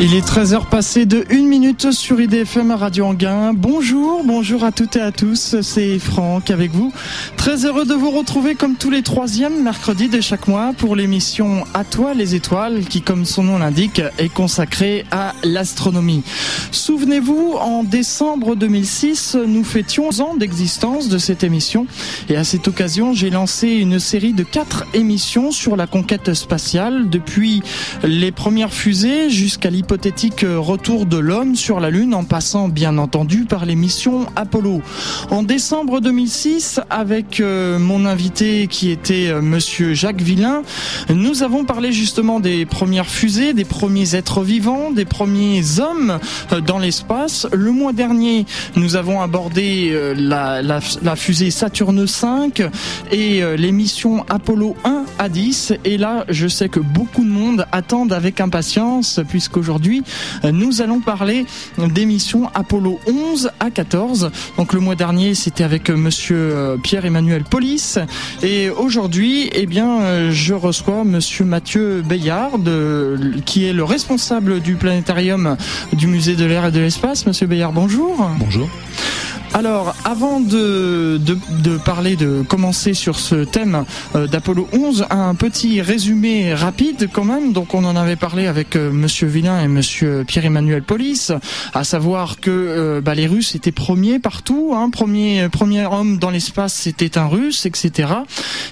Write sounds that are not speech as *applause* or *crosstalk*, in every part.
Il est 13h passé de 1 minute sur IDFM Radio Anguin. Bonjour, bonjour à toutes et à tous, c'est Franck avec vous. Très heureux de vous retrouver comme tous les troisièmes mercredis de chaque mois pour l'émission À toi les étoiles qui, comme son nom l'indique, est consacrée à l'astronomie. Souvenez-vous, en décembre 2006, nous fêtions ans d'existence de cette émission et à cette occasion, j'ai lancé une série de quatre émissions sur la conquête spatiale depuis les premières fusées jusqu'à l'hypothèse hypothétique retour de l'homme sur la Lune en passant bien entendu par les missions Apollo. En décembre 2006, avec euh, mon invité qui était euh, monsieur Jacques Villain, nous avons parlé justement des premières fusées, des premiers êtres vivants, des premiers hommes euh, dans l'espace. Le mois dernier, nous avons abordé la, fusée Saturne V et les missions Apollo 1 à 10. Et là, je sais que beaucoup de monde attendent avec impatience puisqu'aujourd'hui aujourd'hui, nous allons parler des missions Apollo 11 à 14. Donc le mois dernier, c'était avec monsieur euh, Pierre-Emmanuel Polis et aujourd'hui, eh bien, euh, je reçois monsieur Mathieu Bayard qui est le responsable du planétarium du musée de l'air et de l'espace. Monsieur Bayard, bonjour. Bonjour. Alors, avant de, de, parler, de commencer sur ce thème euh, d'Apollo 11, un petit résumé rapide quand même. Donc, on en avait parlé avec euh, Monsieur Villain et Monsieur Pierre-Emmanuel Polis, à savoir que euh, bah, les Russes étaient premiers partout. Hein, premier, premier homme dans l'espace, c'était un Russe, etc.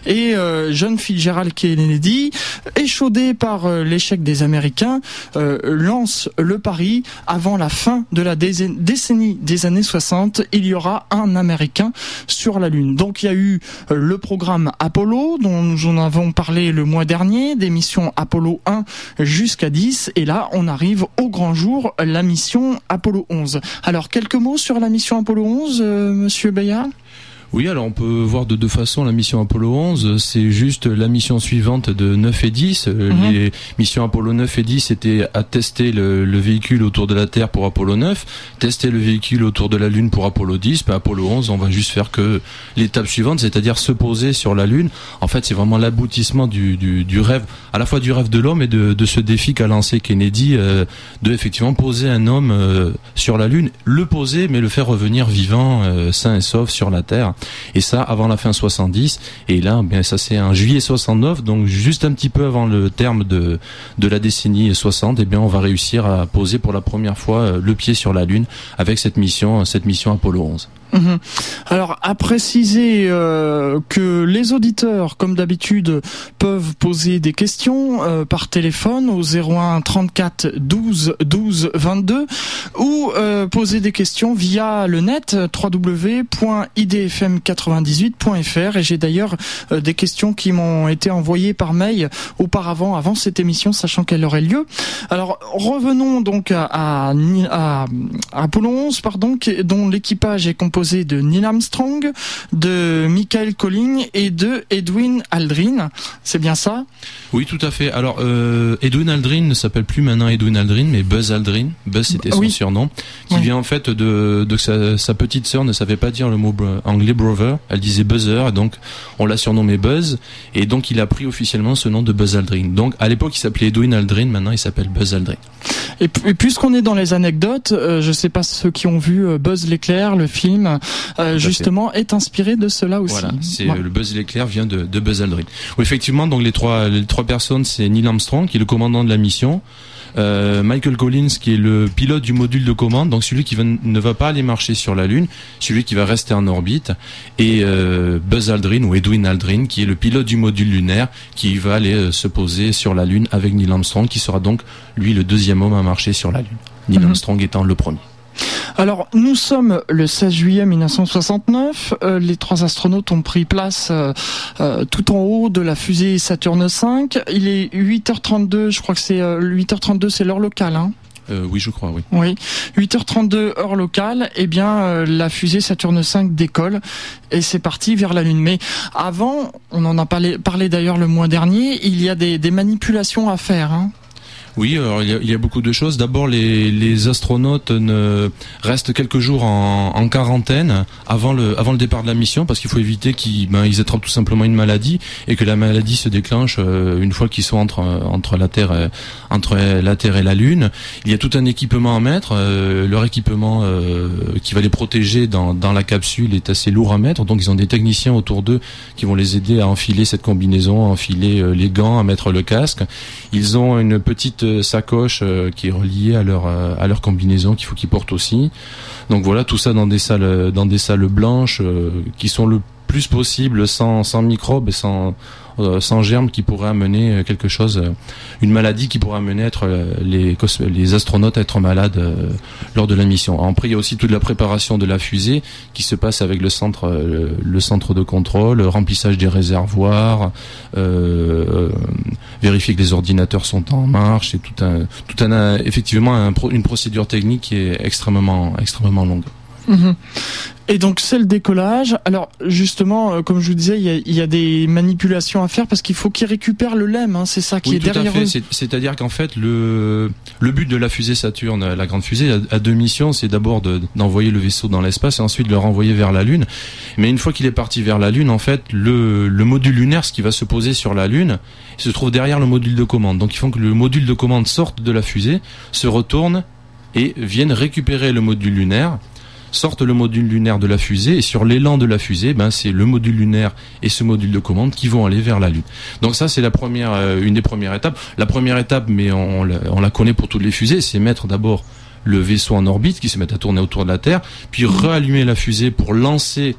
Et John Fitzgerald Kennedy, échaudé par l'échec des Américains, lance le pari avant la fin de la décennie des années 60. Il il y aura un Américain sur la Lune. Donc il y a eu euh, le programme Apollo dont nous en avons parlé le mois dernier, des missions Apollo 1 jusqu'à 10 et là on arrive au grand jour, la mission Apollo 11. Alors quelques mots sur la mission Apollo 11, euh, monsieur Bayard oui, alors on peut voir de deux façons la mission Apollo 11. C'est juste la mission suivante de 9 et 10. Euh, mhm. Les missions Apollo 9 et 10 c'était à tester le, véhicule autour de la Terre pour Apollo 9, tester le véhicule autour de la Lune pour Apollo 10. Ben, Apollo 11, on va juste faire que l'étape suivante, c'est-à-dire se poser sur la Lune. En fait, c'est vraiment l'aboutissement du, du, rêve, à la fois du rêve de l'homme et de, de, ce défi qu'a lancé Kennedy euh, de effectivement poser un homme euh, sur la Lune, le poser mais le faire revenir vivant, sain et sauf sur la Terre. Et ça avant la fin 70. Et là, bien ça c'est en juillet 69, donc juste un petit peu avant le terme de la décennie 60. Et bien on va réussir à poser pour la première fois euh, le pied sur la Lune avec cette mission, cette mission Apollo 11. Mhm. Alors, à préciser euh, que les auditeurs, comme d'habitude, peuvent poser des questions euh, par téléphone au 01 34 12 12 22 ou euh, poser des questions via le net www.idfm98.fr et j'ai d'ailleurs des questions qui m'ont été envoyées par mail auparavant, avant cette émission, sachant qu'elle aurait lieu. Alors, revenons donc à, à, à, à Apollo 11, pardon, dont l'équipage est composé de Neil Armstrong, de Michael Collins et de Edwin Aldrin. C'est bien ça? Oui, tout à fait. Alors, euh, Edwin Aldrin ne s'appelle plus maintenant Edwin Aldrin, mais Buzz Aldrin. Buzz, c'était son surnom, qui vient en fait de, de sa, sa, petite sœur ne savait pas dire le mot anglais brother. Elle disait buzzer, donc on l'a surnommé Buzz, et donc il a pris officiellement ce nom de Buzz Aldrin. Donc à l'époque, il s'appelait Edwin Aldrin, maintenant il s'appelle Buzz Aldrin. Et, puisqu'on est dans les anecdotes, euh, je sais pas ceux qui ont vu euh, Buzz l'éclair, le film, euh, justement, est inspiré de cela aussi. Voilà, c'est le Buzz l'éclair vient de, de Buzz Aldrin. Effectivement, donc les trois les trois personnes, c'est Neil Armstrong qui est le commandant de la mission. Euh, Michael Collins qui est le pilote du module de commande, donc celui qui ne va pas aller marcher sur la Lune, celui qui va rester en orbite, et euh, Buzz Aldrin ou Edwin Aldrin qui est le pilote du module lunaire qui va aller euh, se poser sur la Lune avec Neil Armstrong qui sera donc lui le deuxième homme à marcher sur la Lune. Neil mhm. Armstrong étant le premier. Alors, nous sommes le 16 juillet 1969. Euh, les trois astronautes ont pris place euh, euh, tout en haut de la fusée Saturne V. Il est 8h32, je crois que c'est 8h32, c'est l'heure locale. Hein oui, je crois, oui. Oui, 8h32 heure locale. Eh bien, la fusée Saturne V décolle et c'est parti vers la Lune. Mais avant, on en a parlé, parlé d'ailleurs le mois dernier, il y a des, des manipulations à faire. Hein. Oui, alors il y, a, il y a beaucoup de choses. D'abord, les, les, astronautes ne restent quelques jours en, en, quarantaine avant le, avant le départ de la mission parce qu'il faut éviter qu'ils ben, ils attrapent tout simplement une maladie et que la maladie se déclenche euh, une fois qu'ils sont entre, entre, la Terre et, entre la Terre et la Lune. Il y a tout un équipement à mettre. Euh, leur équipement euh, qui va les protéger dans, dans la capsule est assez lourd à mettre. Donc ils ont des techniciens autour d'eux qui vont les aider à enfiler cette combinaison, à enfiler les gants, à mettre le casque. Ils ont une petite sacoche euh, qui est reliée à leur euh, à leur combinaison qu'il faut qu'ils portent aussi. Donc voilà, tout ça dans des salles dans des salles blanches euh, qui sont le plus possible sans, sans microbes et sans, sans germes qui pourraient amener euh, quelque chose, euh, une maladie qui pourrait amener être les, les astronautes à être malades lors de la mission. Après, il y a aussi toute la préparation de la fusée qui se passe avec le centre, le, centre de contrôle, le remplissage des réservoirs, euh, vérifier que les ordinateurs sont en marche et tout un, tout un, effectivement une procédure technique qui est extrêmement, extrêmement longue. Et donc c'est le décollage. Alors justement, euh, comme je vous disais, il y a, des manipulations à faire parce qu'il faut qu'il récupère le LEM. Hein, c'est ça qui est derrière. C'est-à-dire qu'en fait, le le but de la fusée Saturne, la grande fusée, a, deux missions. C'est d'abord d'envoyer le vaisseau dans l'espace et ensuite de le renvoyer vers la Lune. Mais une fois qu'il est parti vers la Lune, en fait, le le module lunaire, ce qui va se poser sur la Lune, se trouve derrière le module de commande. Donc il faut que le module de commande sorte de la fusée, se retourne et vienne récupérer le module lunaire sortent le module lunaire de la fusée et sur l'élan de la fusée, ben c'est le module lunaire et ce module de commande qui vont aller vers la Lune. Donc ça c'est la première, euh, une des premières étapes. La première étape, mais on, la connaît pour toutes les fusées, c'est mettre d'abord le vaisseau en orbite qui se met à tourner autour de la Terre, puis rallumer la fusée pour lancer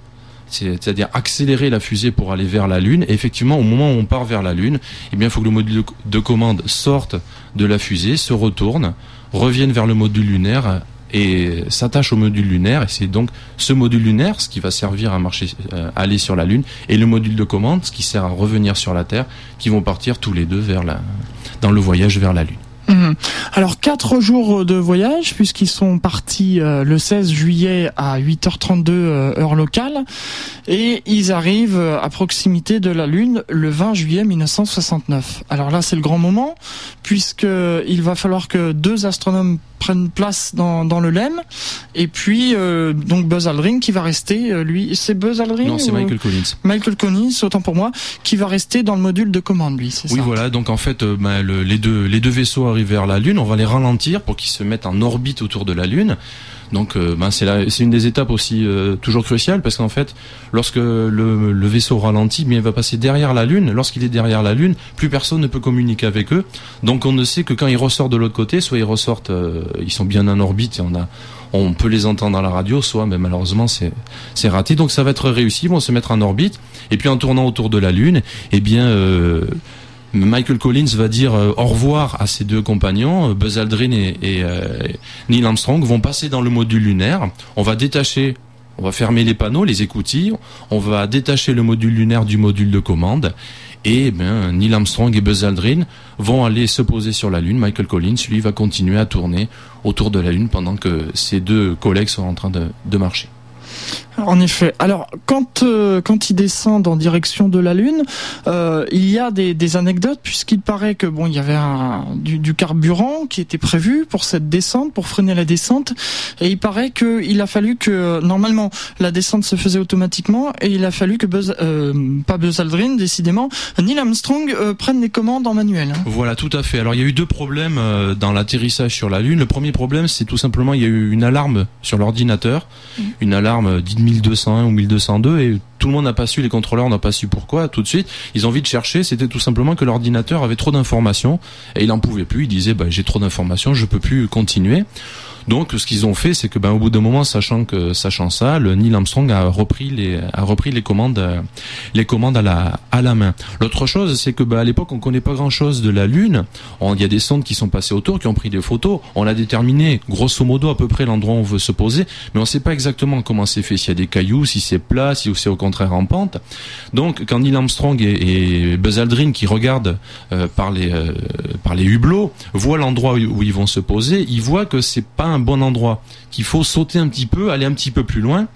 c'est-à-dire accélérer la fusée pour aller vers la Lune. Et effectivement, au moment où on part vers la Lune, eh il faut que le module de commande sorte de la fusée, se retourne, revienne vers le module lunaire, et s'attache au module lunaire et c'est donc ce module lunaire ce qui va servir à euh, aller sur la lune et le module de commande ce qui sert à revenir sur la terre qui vont partir tous les deux dans le voyage vers la lune. Mhm. Alors quatre jours de voyage puisqu'ils sont partis euh, le 16 juillet à 8h32 euh, heure locale. Et ils arrivent à proximité de la Lune le 20 juillet 1969. Alors là c'est le grand moment puisque il va falloir que deux astronomes prennent place dans, dans le LEM. Et puis euh, donc Buzz Aldrin qui va rester lui c'est Buzz Aldrin non c'est Michael Collins. Michael Collins autant pour moi qui va rester dans le module de commande lui c'est oui voilà. Donc en fait bah, les deux les deux vaisseaux vers la Lune, on va les ralentir pour qu'ils se mettent en orbite autour de la Lune. Donc euh, ben c'est une des étapes aussi euh, toujours cruciales parce qu'en fait lorsque le, vaisseau ralentit, bien il va passer derrière la Lune. Lorsqu'il est derrière la Lune, plus personne ne peut communiquer avec eux. Donc on ne sait que quand ils ressortent de l'autre côté, soit ils ressortent, euh, ils sont bien en orbite et on peut les entendre à la radio, soit mais malheureusement c'est c'est raté. Donc ça va être réussi, ils vont se mettre en orbite et puis en tournant autour de la Lune, eh bien Michael Collins va dire euh, au revoir à ses deux compagnons, euh, Buzz Aldrin et, euh, Neil Armstrong vont passer dans le module lunaire. On va détacher, on va fermer les panneaux, les écoutilles, on va détacher le module lunaire du module de commande. Et ben, Neil Armstrong et Buzz Aldrin vont aller se poser sur la Lune. Michael Collins, lui, va continuer à tourner autour de la Lune pendant que ses deux collègues sont en train de marcher. En effet. Alors, quand euh, quand ils descendent en direction de la Lune, euh, il y a des, des anecdotes puisqu'il paraît que bon, il y avait un, du, du, carburant qui était prévu pour cette descente, pour freiner la descente, et il paraît qu'il a fallu que normalement la descente se faisait automatiquement, et il a fallu que Buzz, euh, pas Buzz Aldrin, décidément, Neil Armstrong euh, prenne les commandes en manuel. Hein. Voilà, tout à fait. Alors, il y a eu deux problèmes euh, dans l'atterrissage sur la Lune. Le premier problème, c'est tout simplement il y a eu une alarme sur l'ordinateur, mmh. une alarme dite 1201 ou 1202 et tout le monde n'a pas su, les contrôleurs n'ont pas su pourquoi tout de suite. Ils ont envie de chercher, c'était tout simplement que l'ordinateur avait trop d'informations et il en pouvait plus. Il disait bah, j'ai trop d'informations, je peux plus continuer. Donc, ce qu'ils ont fait, c'est que, ben, au bout d'un moment, sachant que, sachant ça, le Neil Armstrong a repris les, a repris les commandes, les commandes à la, à la main. L'autre chose, c'est que, ben, à l'époque, on connaît pas grand chose de la Lune. Il y a des sondes qui sont passées autour, qui ont pris des photos. On a déterminé, grosso modo, à peu près l'endroit où on veut se poser, mais on sait pas exactement comment c'est fait. S'il y a des cailloux, si c'est plat, si c'est au contraire en pente. Donc, quand Neil Armstrong et, Buzz Aldrin, qui regardent euh, par les, euh, par les hublots, voient l'endroit où, ils vont se poser, ils voient que c'est pas un bon endroit, qu'il faut sauter un petit peu, aller un petit peu plus loin,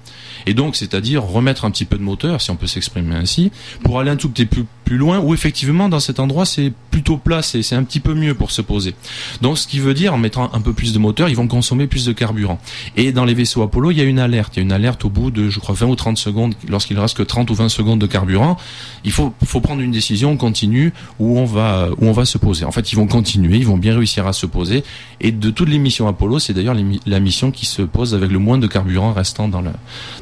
et donc c'est-à-dire remettre un petit peu de moteur, si on peut s'exprimer ainsi, pour aller un tout petit peu plus loin, où effectivement dans cet endroit c'est plutôt plat, c'est un petit peu mieux pour se poser. Donc ce qui veut dire en mettant un peu plus de moteur, ils vont consommer plus de carburant. Et dans les vaisseaux Apollo, il y a une alerte, il y a une alerte au bout de je crois 20 ou 30 secondes, lorsqu'il reste que 30 ou 20 secondes de carburant, il faut, faut prendre une décision continue où on va où on va se poser. En fait, ils vont continuer, ils vont bien réussir à se poser. Et de toutes les missions Apollo, c'est d'ailleurs la mission qui se pose avec le moins de carburant restant dans le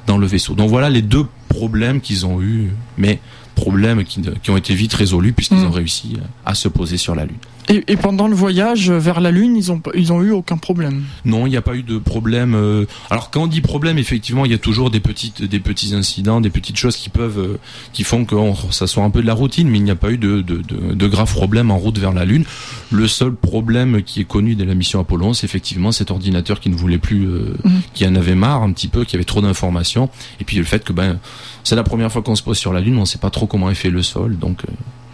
dans le vaisseau. Donc voilà les deux problèmes qu'ils ont eu, mais problèmes qui, qui ont été vite résolus puisqu'ils mm. ont réussi à se poser sur la Lune. Et, et, pendant le voyage vers la Lune, ils ont ils ont eu aucun problème. Non, il n'y a pas eu de problème. Euh, alors quand on dit problème, effectivement, il y a toujours des petites des petits incidents, des petites choses qui peuvent euh, qui font que ça soit un peu de la routine, mais il n'y a pas eu de, de, de, de, graves problèmes en route vers la Lune. Le seul problème qui est connu de la mission Apollo, c'est effectivement cet ordinateur qui ne voulait plus, euh, mm. qui en avait marre un petit peu, qui avait trop d'informations, et puis le fait que ben c'est la première fois qu'on se pose sur la Lune, on ne sait pas trop comment est fait le sol, donc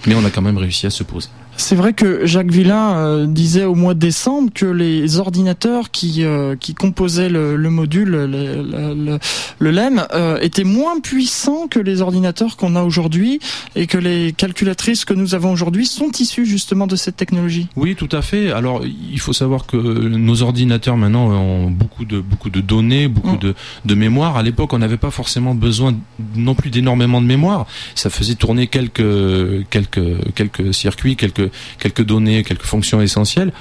mais on a quand même réussi à se poser. C'est vrai que Jacques Villain euh, disait au mois de décembre que les ordinateurs qui euh, qui composaient le, le module, le, le, le LEM, euh, étaient moins puissants que les ordinateurs qu'on a aujourd'hui et que les calculatrices que nous avons aujourd'hui sont issues justement de cette technologie. Oui, tout à fait. Alors, il faut savoir que nos ordinateurs maintenant ont beaucoup de beaucoup de données, beaucoup mm. de, de mémoire. À l'époque, on n'avait pas forcément besoin non plus d'énormément de mémoire. Ça faisait tourner quelques quelques quelques circuits, quelques quelques, données, quelques fonctions essentielles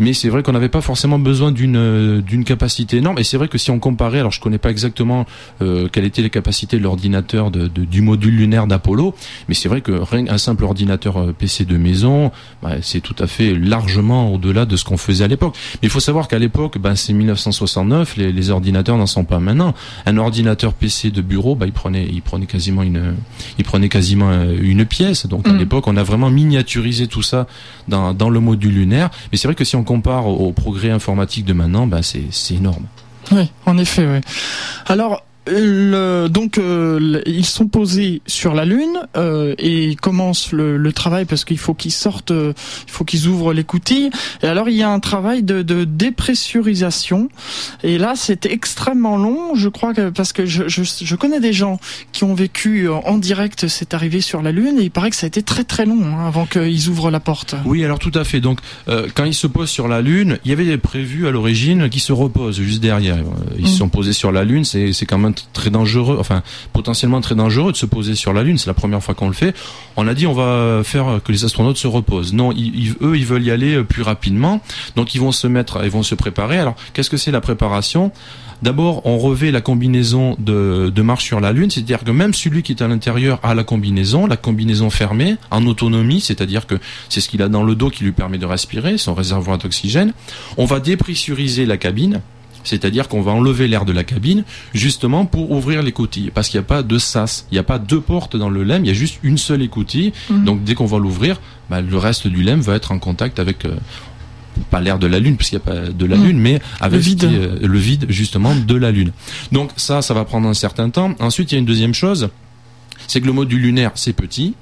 mais c'est vrai qu'on n'avait pas forcément besoin d'une euh, d'une capacité énorme. Et c'est vrai que si on comparait, alors je connais pas exactement euh, quelles étaient les capacités de l'ordinateur de, du module lunaire d'Apollo, mais c'est vrai que rien un simple ordinateur euh, PC de maison, bah, c'est tout à fait largement au-delà de ce qu'on faisait à l'époque. Mais il faut savoir qu'à l'époque, bah, c'est 1969, les, les ordinateurs n'en sont pas maintenant. Un ordinateur PC de bureau, bah, il prenait il prenait quasiment une il prenait quasiment une pièce. Donc à mm. l'époque, on a vraiment miniaturisé tout ça dans dans le module lunaire. Mais c'est vrai que si on compare au, progrès informatique de maintenant, ben c'est énorme. Oui, en effet. Alors, donc euh, ils sont posés sur la lune euh, et commencent le, le travail parce qu'il faut qu'ils sortent, euh, il faut qu'ils ouvrent les coutilles. Et alors il y a un travail de, de dépressurisation. Et là c'est extrêmement long, je crois que parce que je, je, je, connais des gens qui ont vécu en direct cette arrivée sur la lune et il paraît que ça a été très très long hein, avant qu'ils ouvrent la porte. Oui alors tout à fait. Donc quand ils se posent sur la lune, il y avait prévu à l'origine qu'ils se reposent juste derrière. Ils se mm. sont posés sur la lune, c'est quand même très dangereux, enfin potentiellement très dangereux de se poser sur la Lune. C'est la première fois qu'on le fait. On a dit on va faire que les astronautes se reposent. Non, ils, eux ils veulent y aller euh, plus rapidement, donc ils vont se mettre, ils vont se préparer. Alors qu'est-ce que c'est la préparation? D'abord, on revêt la combinaison de, de marche sur la Lune, c'est-à-dire que même celui qui est à l'intérieur a la combinaison, la combinaison fermée, en autonomie, c'est-à-dire que c'est ce qu'il a dans le dos qui lui permet de respirer, son réservoir d'oxygène. On va dépressuriser la cabine, c'est-à-dire qu'on va enlever l'air de la cabine justement pour ouvrir les coutilles parce qu'il n'y a pas de sas, il n'y a pas deux portes dans le LEM, il y a juste une seule écoutille. Mhm. Donc dès qu'on va l'ouvrir, bah, le reste du LEM va être en contact avec euh, pas l'air de la lune puisqu'il n'y a pas de la mhm. lune mais avec le vide. Euh, le vide justement de la lune. Donc ça ça va prendre un certain temps. Ensuite, il y a une deuxième chose, c'est que le module lunaire c'est petit,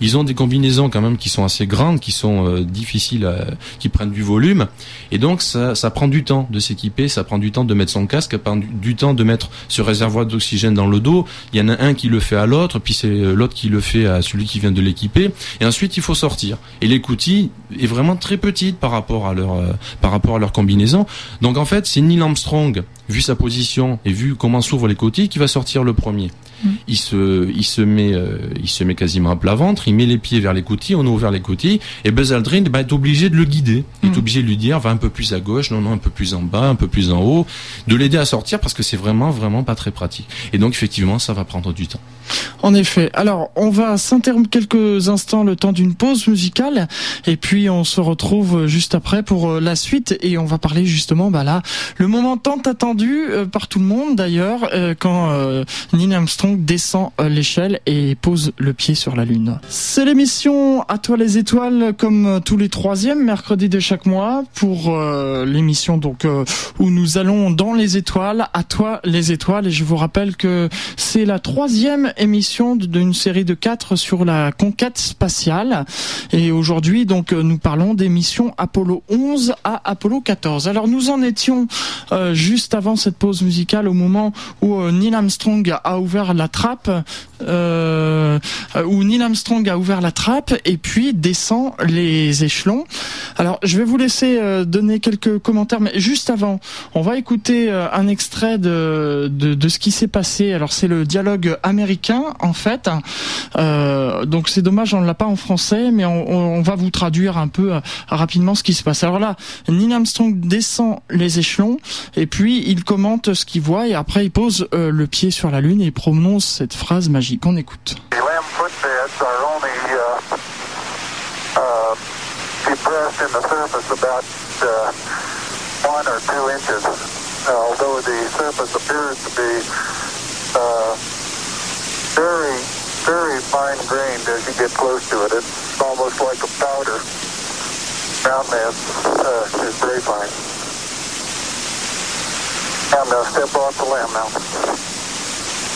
ils ont des combinaisons quand même qui sont assez grandes, qui sont euh, difficiles, à, qui prennent du volume, et donc ça, ça prend du temps de s'équiper, ça prend du temps de mettre son casque, ça prend du, temps de mettre ce réservoir d'oxygène dans le dos. Il y en a un qui le fait à l'autre, puis c'est euh, l'autre qui le fait à celui qui vient de l'équiper, et ensuite il faut sortir. Et l'écoutille est vraiment très petite par rapport à leur euh, par rapport à leur combinaison. Donc en fait, c'est Neil Armstrong vu sa position et vu comment s'ouvrent les cotilles qui va sortir le premier. Il se, il se met, euh, il se met quasiment à plat ventre. Il met les pieds vers les coutilles. On a ouvert les coutilles. Et Buzz Aldrin bah, est obligé de le guider. Il est mm. obligé de lui dire va un peu plus à gauche, non non un peu plus en bas, un peu plus en haut, de l'aider à sortir parce que c'est vraiment vraiment pas très pratique. Et donc effectivement ça va prendre du temps. En effet. Alors on va s'interrompre quelques instants le temps d'une pause musicale et puis on se retrouve juste après pour euh, la suite et on va parler justement bah là le moment tant attendu attendu par tout le monde d'ailleurs quand Neil Armstrong descend l'échelle et pose le pied sur la Lune. C'est l'émission À toi les étoiles comme tous les troisièmes mercredis de chaque mois pour l'émission donc où nous allons dans les étoiles. À toi les étoiles et je vous rappelle que c'est la troisième émission d'une série de quatre sur la conquête spatiale. Et aujourd'hui, donc, nous parlons des missions Apollo 11 à Apollo 14. Alors, nous en étions euh, juste avant cette pause musicale, au moment où euh, Neil Armstrong a ouvert la trappe, euh, où Neil Armstrong a ouvert la trappe et puis descend les échelons. Alors, je vais vous laisser donner quelques commentaires, mais juste avant, on va écouter un extrait de, de, ce qui s'est passé. Alors, c'est le dialogue américain, en fait. Euh, donc c'est dommage, on ne l'a pas en français, mais on, va vous traduire un peu euh, rapidement ce qui se passe. Alors là, Neil Armstrong descend les échelons et puis il commente ce qu'il voit et après il pose euh, le pied sur la lune et il prononce cette phrase magique. On écoute. very fine grained as you get close to it. It's almost like a powder. Ground uh, is very fine. I'm going to step off the limb now.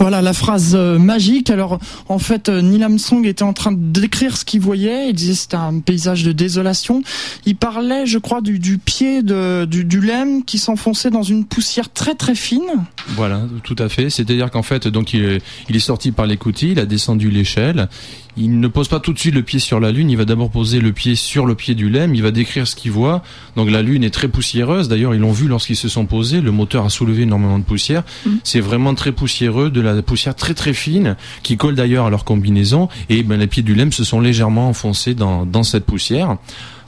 Voilà la phrase euh, magique. Alors en fait, euh, Neil Armstrong était en train de décrire ce qu'il voyait. Il disait c'était un paysage de désolation. Il parlait, je crois, du, du pied de, du, du lemme qui s'enfonçait dans une poussière très très fine. Voilà, tout à fait. C'est-à-dire qu'en fait, donc il est, il est sorti par l'écoutille, il a descendu l'échelle, il ne pose pas tout de suite le pied sur la Lune, il va d'abord poser le pied sur le pied du LEM, il va décrire ce qu'il voit. Donc la Lune est très poussiéreuse, d'ailleurs ils l'ont vu lorsqu'ils se sont posés, le moteur a soulevé énormément de poussière. Mm. C'est vraiment très poussiéreux, de la poussière très très fine, qui colle d'ailleurs à leur combinaison, et ben, les pieds du LEM se sont légèrement enfoncés dans, dans cette poussière.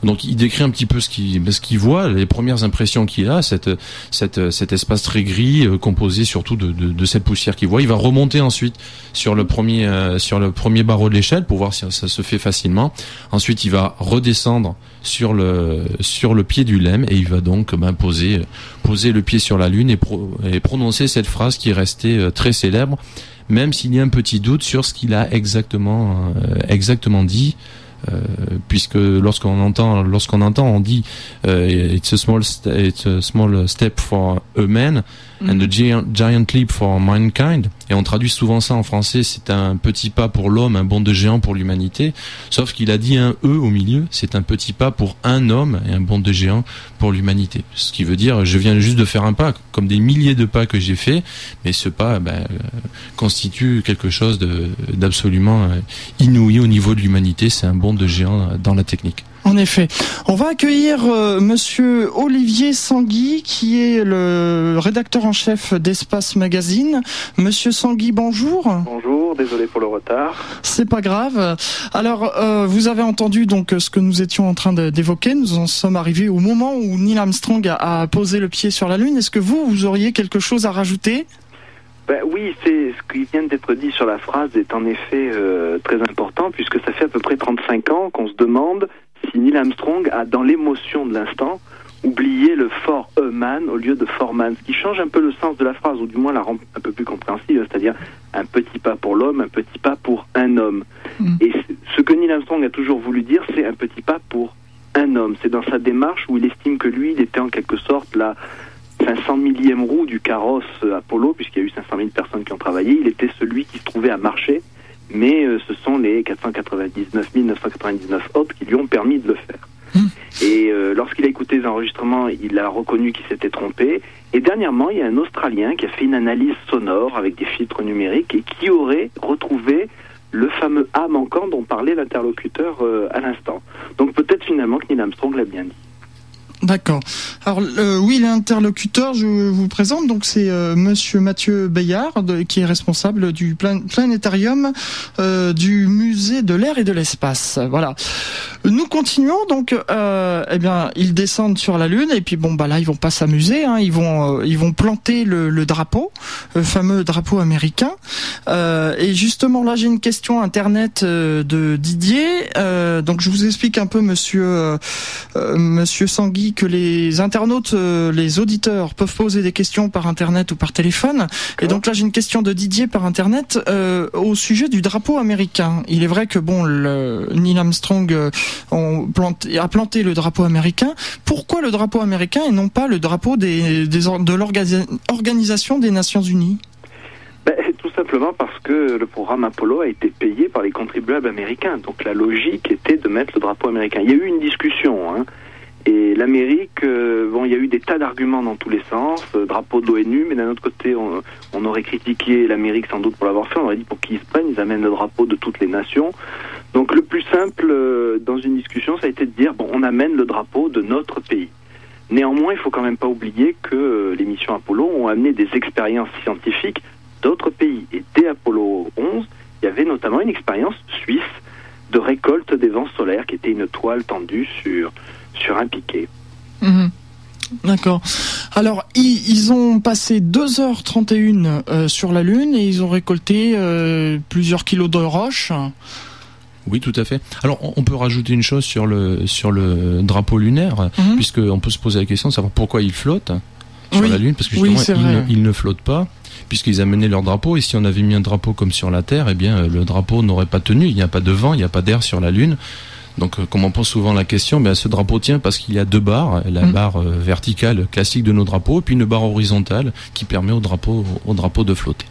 Donc il décrit un petit peu ce qu'il ce qu'il voit, les premières impressions qu'il a, cette, cette, cet espace très gris euh, composé surtout de, de, de cette poussière qu'il voit. Il va remonter ensuite sur le premier euh, sur le premier barreau de l'échelle pour voir si ça se fait facilement. Ensuite il va redescendre sur le sur le pied du lemme et il va donc ben, poser poser le pied sur la lune et, et prononcer cette phrase qui est restée euh, très célèbre, même s'il y a un petit doute sur ce qu'il a exactement exactement dit. Euh, puisque lorsqu'on entend lorsqu'on entend on dit euh, it's a small it's a small step for a man and a giant, giant leap for mankind. Et on traduit souvent ça en français, c'est un petit pas pour l'homme, un bond de géant pour l'humanité. Sauf qu'il a dit un E au milieu, c'est un petit pas pour un homme et un bond de géant pour l'humanité. Ce qui veut dire, je viens juste de faire un pas, comme des milliers de pas que j'ai fait, mais ce pas ben, euh, constitue quelque chose d'absolument euh, inouï au niveau de l'humanité. C'est un bond de géant dans la technique. En effet. On va accueillir euh, monsieur Olivier Sangui, qui est le rédacteur en chef d'Espace Magazine. Monsieur Sangui, bonjour. Bonjour, désolé pour le retard. C'est pas grave. Alors, euh, vous avez entendu donc ce que nous étions en train d'évoquer. Nous en sommes arrivés au moment où Neil Armstrong a, posé le pied sur la Lune. Est-ce que vous, vous auriez quelque chose à rajouter? Ben oui, c'est ce qui vient d'être dit sur la phrase est en effet euh, très important puisque ça fait à peu près 35 ans qu'on se demande si Neil Armstrong a, dans l'émotion de l'instant, oublié le for a man au lieu de for man, ce qui change un peu le sens de la phrase, ou du moins la rend un peu plus compréhensible, c'est-à-dire un petit pas pour l'homme, un petit pas pour un homme. Mm. Et ce que Neil Armstrong a toujours voulu dire, c'est un petit pas pour un homme. C'est dans sa démarche où il estime que lui, il était en quelque sorte la 500 millième roue du carrosse Apollo, puisqu'il y a eu 500 000 personnes qui ont travaillé. Il était celui qui se trouvait à marcher mais euh, ce sont les 499 999 autres qui lui ont permis de le faire. Hmm. Et euh, lorsqu'il a écouté les enregistrements, il a reconnu qu'il s'était trompé. Et dernièrement, il y a un Australien qui a fait une analyse sonore avec des filtres numériques et qui aurait retrouvé le fameux A manquant dont parlait l'interlocuteur euh, à l'instant. Donc peut-être finalement que Neil Armstrong l'a bien dit. D'accord. Alors euh, oui, l'interlocuteur, je vous présente, donc c'est euh, Monsieur Mathieu Bayard, qui est responsable du planétarium euh, du musée de l'air et de l'espace. Voilà. Nous continuons donc. Euh, eh bien, ils descendent sur la lune et puis bon bah là ils vont pas s'amuser. Hein, ils vont ils vont planter le, le, drapeau, le fameux drapeau américain. et justement là j'ai une question internet de Didier. donc je vous explique un peu Monsieur Monsieur Sangui que les internautes, les auditeurs peuvent poser des questions par internet ou par téléphone. Et donc là j'ai une question de Didier par internet au sujet du drapeau américain. Il est vrai que bon le, Neil Armstrong a planté le drapeau américain. Pourquoi le drapeau américain et non pas le drapeau des, des de l'Organisation des Nations Unies? Ben, tout simplement parce que le programme Apollo a été payé par les contribuables américains. Donc la logique était de mettre le drapeau américain. Il y a eu une discussion. Hein, et l'Amérique, euh, bon, il y a eu des tas d'arguments dans tous les sens, euh, drapeau de l'ONU, mais d'un autre côté, on, aurait critiqué l'Amérique sans doute pour l'avoir fait, on aurait dit pour qu'ils se prennent, ils amènent le drapeau de toutes les nations. Donc le plus simple euh, dans une discussion, ça a été de dire, bon, on amène le drapeau de notre pays. Néanmoins, il faut quand même pas oublier que euh, les missions Apollo ont amené des expériences scientifiques d'autres pays. Et dès Apollo 11, il y avait notamment une expérience suisse de récolte des vents solaires, qui était une toile tendue sur, sur un piquet. Mhm. D'accord. Alors, ils, ont passé 2h31 euh, sur la Lune et ils ont récolté euh, plusieurs kilos de roches. Oui, tout à fait. Alors, on peut rajouter une chose sur le sur le drapeau lunaire, mhm. puisqu'on peut se poser la question de savoir pourquoi il flotte sur la Lune, parce que justement, il, ne, flotte pas, puisqu'ils amenaient leur drapeau. Et si on avait mis un drapeau comme sur la Terre, eh bien, le drapeau n'aurait pas tenu. Il n'y a pas de vent, il n'y a pas d'air sur la Lune. Donc, euh, comme on pose souvent la question, ben, ce drapeau tient parce qu'il y a deux barres, la mhm. barre euh, verticale classique de nos drapeaux, et puis une barre horizontale qui permet au drapeau, au drapeau de flotter.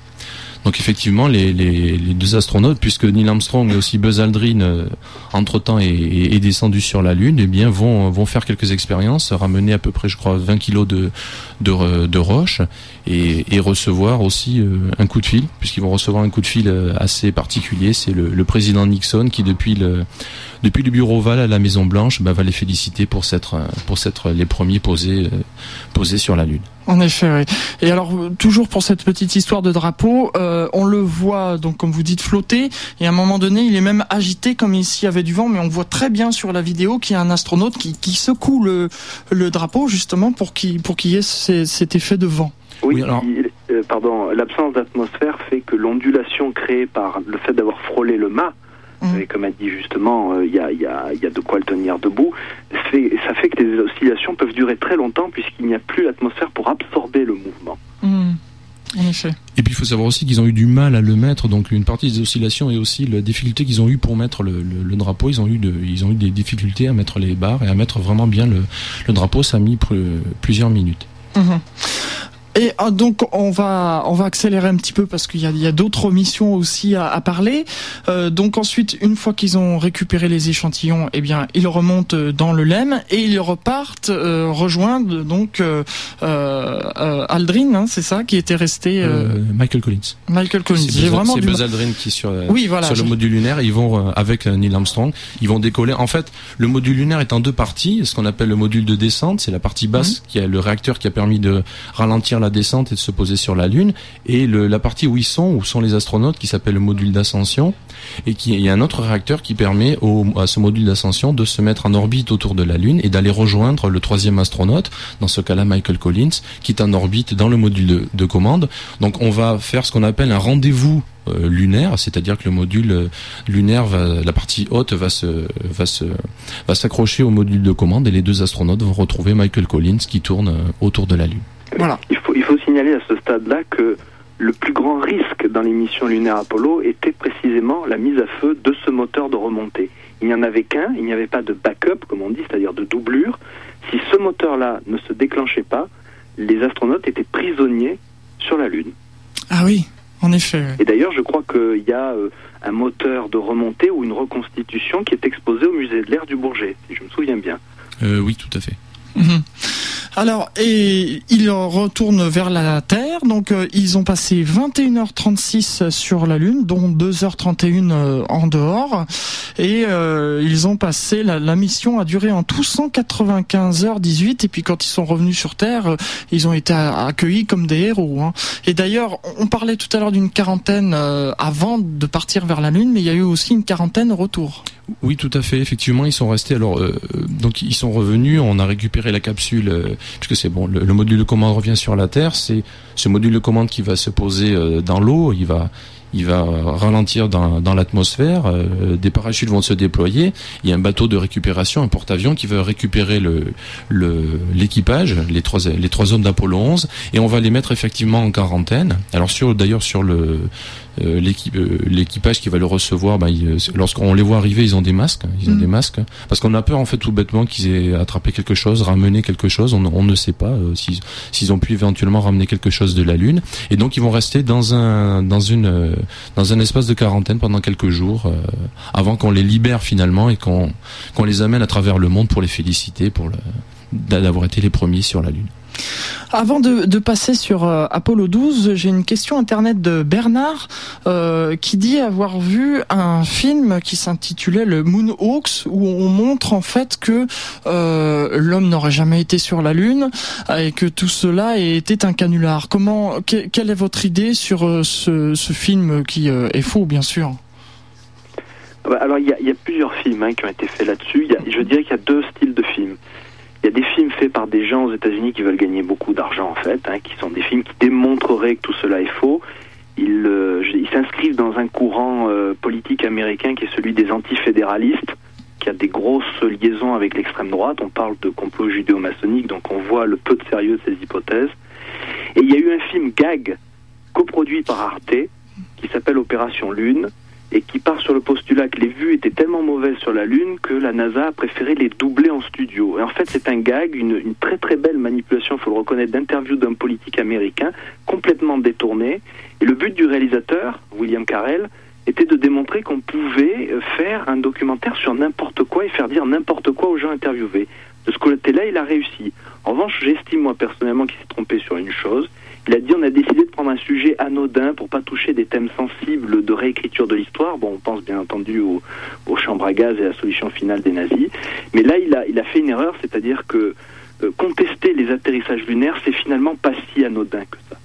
Donc effectivement, les, les, les, deux astronautes, puisque Neil Armstrong et aussi Buzz Aldrin, euh, entre-temps, est, est, descendu sur la Lune, eh bien vont, vont faire quelques expériences, ramener à peu près, je crois, 20 kilos de, de, de roches et, et, recevoir aussi euh, un coup de fil, puisqu'ils vont recevoir un coup de fil assez particulier. C'est le, le, président Nixon qui, depuis le, depuis le bureau Oval à la Maison Blanche, bah, va les féliciter pour s'être pour s'être les premiers posés, posés sur la Lune. En effet, oui. Et alors, toujours pour cette petite histoire de drapeau, euh, on le voit, donc comme vous dites, flotter, et à un moment donné, il est même agité comme s'il y avait du vent, mais on voit très bien sur la vidéo qu'il y a un astronaute qui, qui secoue le, le drapeau, justement, pour qu'il pour qu'il y ait cet effet de vent. Oui, alors... Euh, pardon, l'absence d'atmosphère fait que l'ondulation créée par le fait d'avoir frôlé le mât, Mmh. Et comme a dit justement, euh, il y, a, y, a, y, a, de quoi le tenir debout. ça fait que les oscillations peuvent durer très longtemps puisqu'il n'y a plus l'atmosphère pour absorber le mouvement. Mmh. En effet. Et puis il faut savoir aussi qu'ils ont eu du mal à le mettre, donc une partie des oscillations et aussi la difficulté qu'ils ont eu pour mettre le, le, drapeau. Ils ont eu de, ils ont eu des difficultés à mettre les barres et à mettre vraiment bien le, le drapeau. Ça a mis plusieurs minutes. Mmh. Et ah, donc on va on va accélérer un petit peu parce qu'il y a, y a d'autres missions aussi à, à parler. Euh, donc ensuite, une fois qu'ils ont récupéré les échantillons, eh bien ils remontent dans le LEM et ils repartent euh, rejoindre donc euh, euh Aldrin, hein, c'est ça, qui était resté. Euh, Michael Collins. Michael Collins. C'est Buzz, Buzz Aldrin qui est sur oui, voilà, sur le module lunaire. Ils vont avec Neil Armstrong, ils vont décoller. En fait, le module lunaire est en deux parties. Ce qu'on appelle le module de descente, c'est la partie basse mmh. qui est le réacteur qui a permis de ralentir la descente et de se poser sur la Lune, et le, la partie où ils sont, où sont les astronautes, qui s'appelle le module d'ascension, et qui il y a un autre réacteur qui permet au, à ce module d'ascension de se mettre en orbite autour de la Lune et d'aller rejoindre le troisième astronaute, dans ce cas-là Michael Collins, qui est en orbite dans le module de, de commande. Donc on va faire ce qu'on appelle un rendez-vous euh, lunaire, c'est-à-dire que le module euh, lunaire, va, la partie haute va se, va se, va s'accrocher au module de commande et les deux astronautes vont retrouver Michael Collins qui tourne euh, autour de la Lune. Voilà. Il faut, il faut signaler à ce stade-là que le plus grand risque dans les missions lunaires Apollo était précisément la mise à feu de ce moteur de remontée. Il n'y en avait qu'un, il n'y avait pas de backup, comme on dit, c'est-à-dire de doublure. Si ce moteur-là ne se déclenchait pas, les astronautes étaient prisonniers sur la Lune. Ah oui, en effet. Et d'ailleurs, je crois qu'il y a euh, un moteur de remontée ou une reconstitution qui est exposé au musée de l'air du Bourget, si je me souviens bien. Euh, oui, tout à fait. Mhm. Alors, et ils retournent vers la Terre. Donc, euh, ils ont passé 21h36 sur la Lune, dont 2h31 euh, en dehors. Et euh, ils ont passé, la, mission a duré en tout 195h18. Et puis, quand ils sont revenus sur Terre, ils ont été accueillis comme des héros. Hein. Et d'ailleurs, on parlait tout à l'heure d'une quarantaine avant de partir vers la Lune, mais il y a eu aussi une quarantaine retour. Oui, tout à fait. Effectivement, ils sont restés. Alors, euh, donc ils sont revenus. On a récupéré la capsule euh, puisque c'est bon. Le, module de commande revient sur la Terre. C'est ce module de commande qui va se poser euh, dans l'eau. Il va il va ralentir dans, l'atmosphère, des parachutes vont se déployer, il y a un bateau de récupération, un porte-avions qui va récupérer l'équipage, les trois les trois hommes d'Apollo 11, et on va les mettre effectivement en quarantaine. Alors sur d'ailleurs sur le l'équipage qui va le recevoir, bah, euh, lorsqu'on les voit arriver, ils ont des masques, ils ont mm. des masques, parce qu'on a peur en fait tout bêtement qu'ils aient attrapé quelque chose, ramené quelque chose, on, on ne sait pas s'ils ont pu éventuellement ramener quelque chose de la Lune, et donc ils vont rester dans un dans une dans un espace de quarantaine pendant quelques jours avant qu'on les libère finalement et qu'on qu'on les amène à travers le monde pour les féliciter pour d'avoir été les premiers sur la Lune. Avant de, passer sur euh, Apollo 12, j'ai une question internet de Bernard euh, qui dit avoir vu un film qui s'intitulait le Moonhawks où on montre en fait que euh, l'homme n'aurait jamais été sur la Lune et que tout cela était un canular. Comment, quelle est votre idée sur ce, film qui est faux bien sûr? Ah bah, alors il y, a, plusieurs films hein, qui ont été faits là-dessus. Je dirais qu'il y a deux styles de films. Il y a des films faits par des gens aux États-Unis qui veulent gagner beaucoup d'argent en fait, hein, qui sont des films qui démontreraient que tout cela est faux. Ils euh, s'inscrivent dans un courant euh, politique américain qui est celui des antifédéralistes, qui a des grosses liaisons avec l'extrême droite. On parle de complot judéo-maçonnique, donc on voit le peu de sérieux de ces hypothèses. Et il y a eu un film gag coproduit par Arte qui s'appelle Opération Lune, et qui part sur le postulat que les vues étaient tellement mauvaises sur la Lune que la NASA a préféré les doubler en studio. Et en fait, c'est un gag, une, très très belle manipulation, il faut le reconnaître, d'interview d'un politique américain complètement détourné. Et le but du réalisateur, William Carell, était de démontrer qu'on pouvait faire un documentaire sur n'importe quoi et faire dire n'importe quoi aux gens interviewés. De ce côté-là, il a réussi. En revanche, j'estime moi personnellement qu'il s'est trompé sur une chose, il a dit on a décidé de prendre un sujet anodin pour pas toucher des thèmes sensibles de réécriture de l'histoire. Bon, on pense bien entendu aux, aux, chambres à gaz et à la solution finale des nazis. Mais là, il a, il a fait une erreur, c'est-à-dire que euh, contester les atterrissages lunaires, c'est finalement pas si anodin que ça.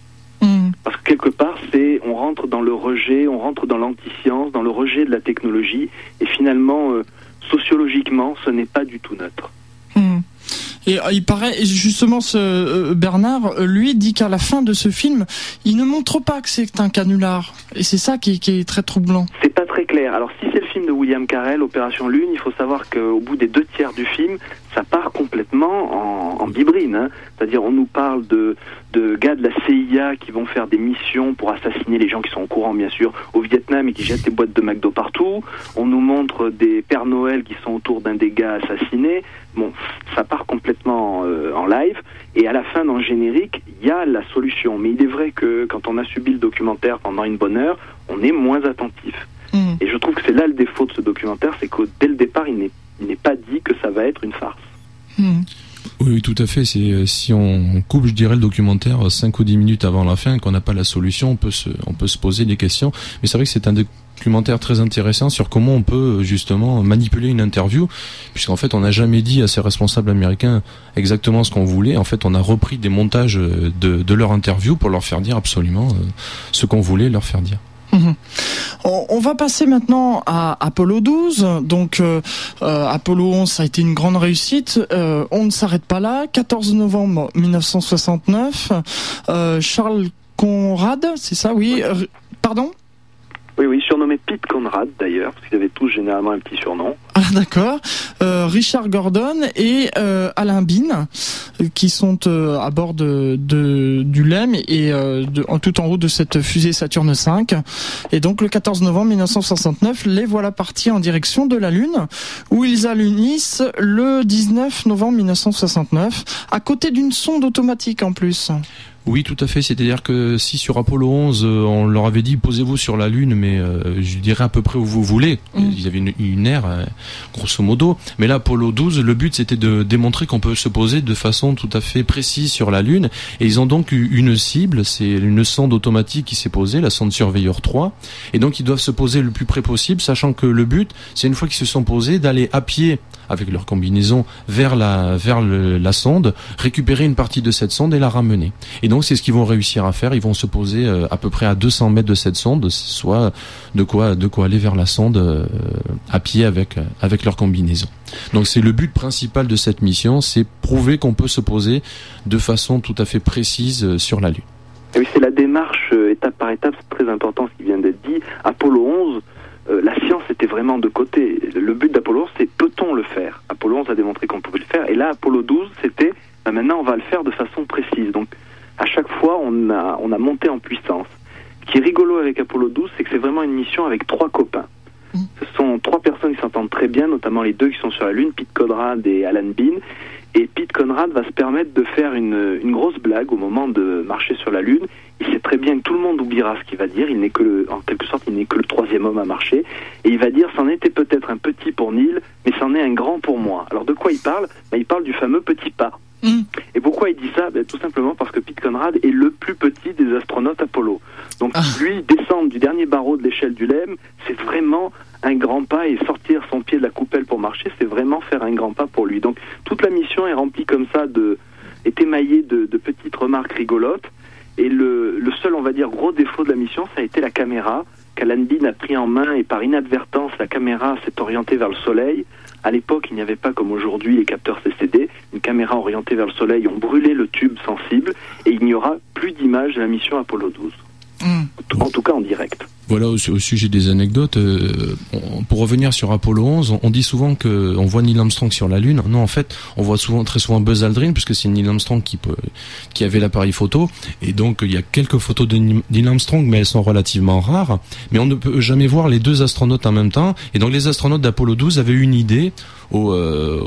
Mm. Parce que quelque part, c'est on rentre dans le rejet, on rentre dans l'anti-science, dans le rejet de la technologie, et finalement, euh, sociologiquement, ce n'est pas du tout neutre. Et euh, il paraît, justement, ce euh, Bernard, euh, lui, dit qu'à la fin de ce film, il ne montre pas que c'est un canular. Et c'est ça qui, qui, est très troublant. C'est pas très clair. Alors, si c'est le film de William Carell, Opération Lune, il faut savoir qu'au bout des deux tiers du film, ça part complètement en, en bibrine. Hein. C'est-à-dire, on nous parle de, de gars de la CIA qui vont faire des missions pour assassiner les gens qui sont au courant, bien sûr, au Vietnam et qui jettent des boîtes de McDo partout. On nous montre des Pères Noël qui sont autour d'un des gars assassinés. Bon, ça part complètement euh, en live. Et à la fin, dans le générique, il y a la solution. Mais il est vrai que quand on a subi le documentaire pendant une bonne heure, on est moins attentif. Mmh. Et je trouve que c'est là le défaut de ce documentaire, c'est que dès le départ, il n'est pas dit que ça va être une farce. Hmm. Oui, tout à fait. C'est euh, si on coupe, je dirais, le documentaire 5 ou 10 minutes avant la fin, qu'on n'a pas la solution, on peut se, on peut se poser des questions. Mais c'est vrai que c'est un documentaire très intéressant sur comment on peut justement manipuler une interview, puisqu'en fait, on n'a jamais dit à ces responsables américains exactement ce qu'on voulait. En fait, on a repris des montages de, de leur interview pour leur faire dire absolument euh, ce qu'on voulait leur faire dire. Mhm. On va passer maintenant à Apollo 12. Donc euh, euh, Apollo 11 ça a été une grande réussite. Euh, on ne s'arrête pas là. 14 novembre 1969, Charles Conrad, c'est ça, oui. Pardon? Oui, oui, surnommé Pete Conrad d'ailleurs, parce qu'ils avaient tous généralement un petit surnom. Ah d'accord. Euh, Richard Gordon et euh, Alain Bean, qui sont euh, à bord de, de, du LEM et de, en, tout en haut de cette fusée Saturne V. Et donc le 14 novembre 1969, les voilà partis en direction de la Lune, où ils allunissent le 19 novembre 1969, à côté d'une sonde automatique en plus. Oui, tout à fait. C'est-à-dire que si sur Apollo 11, euh, on leur avait dit posez-vous sur la Lune, mais euh, je dirais à peu près où vous voulez. Mm. Ils avaient une, une aire, euh, grosso modo. Mais là, Apollo 12, le but c'était de démontrer qu'on peut se poser de façon tout à fait précise sur la Lune. Et ils ont donc eu une cible, c'est une sonde automatique qui s'est posée, la sonde Surveyor 3. Et donc ils doivent se poser le plus près possible, sachant que le but, c'est une fois qu'ils se sont posés, d'aller à pied avec leur combinaison vers la vers la sonde, récupérer une partie de cette sonde et la ramener. Et donc c'est ce qu'ils vont réussir à faire. Ils vont se poser euh, à peu près à 200 mètres de cette sonde, soit de quoi de quoi aller vers la sonde euh, à pied avec avec leur combinaison. Donc c'est le but principal de cette mission, c'est prouver qu'on peut se poser de façon tout à fait précise euh, sur la Lune. oui, c'est la démarche euh, étape par étape, c'est très important ce qui vient d'être dit. Apollo 11, euh, la science était vraiment de côté. Le but d'Apollo 11, c'est peut-on le faire? Apollo 11 a démontré qu'on pouvait le faire. Et là, Apollo 12, c'était ben maintenant on va le faire de façon précise. Donc à chaque fois, on a, on a monté en puissance. Ce qui est rigolo avec Apollo 12, c'est que c'est vraiment une mission avec trois copains. Mmh. Ce sont trois personnes qui s'entendent très bien, notamment les deux qui sont sur la Lune, Pete Conrad et Alan Bean. Et Pete Conrad va se permettre de faire une, une, grosse blague au moment de marcher sur la Lune. Il sait très bien que tout le monde oubliera ce qu'il va dire. Il n'est que le, en quelque sorte, il n'est que le troisième homme à marcher. Et il va dire, c'en était peut-être un petit pour Neil, mais c'en est un grand pour moi. Alors de quoi il parle? Ben, Il parle du fameux petit pas. Mm. Et pourquoi il dit ça ben, Tout simplement parce que Pete Conrad est le plus petit des astronautes Apollo. Donc ah. lui, descendre du dernier barreau de l'échelle du LEM, c'est vraiment un grand pas et sortir son pied de la coupelle pour marcher, c'est vraiment faire un grand pas pour lui. Donc toute la mission est remplie comme ça de est émaillée de, de petites remarques rigolotes. Et le, le, seul, on va dire, gros défaut de la mission, ça a été la caméra qu'Alan Bean a pris en main et par inadvertance, la caméra s'est orientée vers le soleil. À l'époque, il n'y avait pas comme aujourd'hui les capteurs CCD. Une caméra orientée vers le Soleil ont brûlé le tube sensible et il n'y aura plus d'image de la mission Apollo 12. Hmm. En tout cas en direct. Voilà au, sujet des anecdotes. Euh, pour revenir sur Apollo 11, on, dit souvent que on voit Neil Armstrong sur la Lune. Non, en fait, on voit souvent très souvent Buzz Aldrin puisque c'est Neil Armstrong qui peut, qui avait l'appareil photo. Et donc il y a quelques photos de Neil Armstrong, mais elles sont relativement rares. Mais on ne peut jamais voir les deux astronautes en même temps. Et donc les astronautes d'Apollo 12 avaient une idée. Au, euh,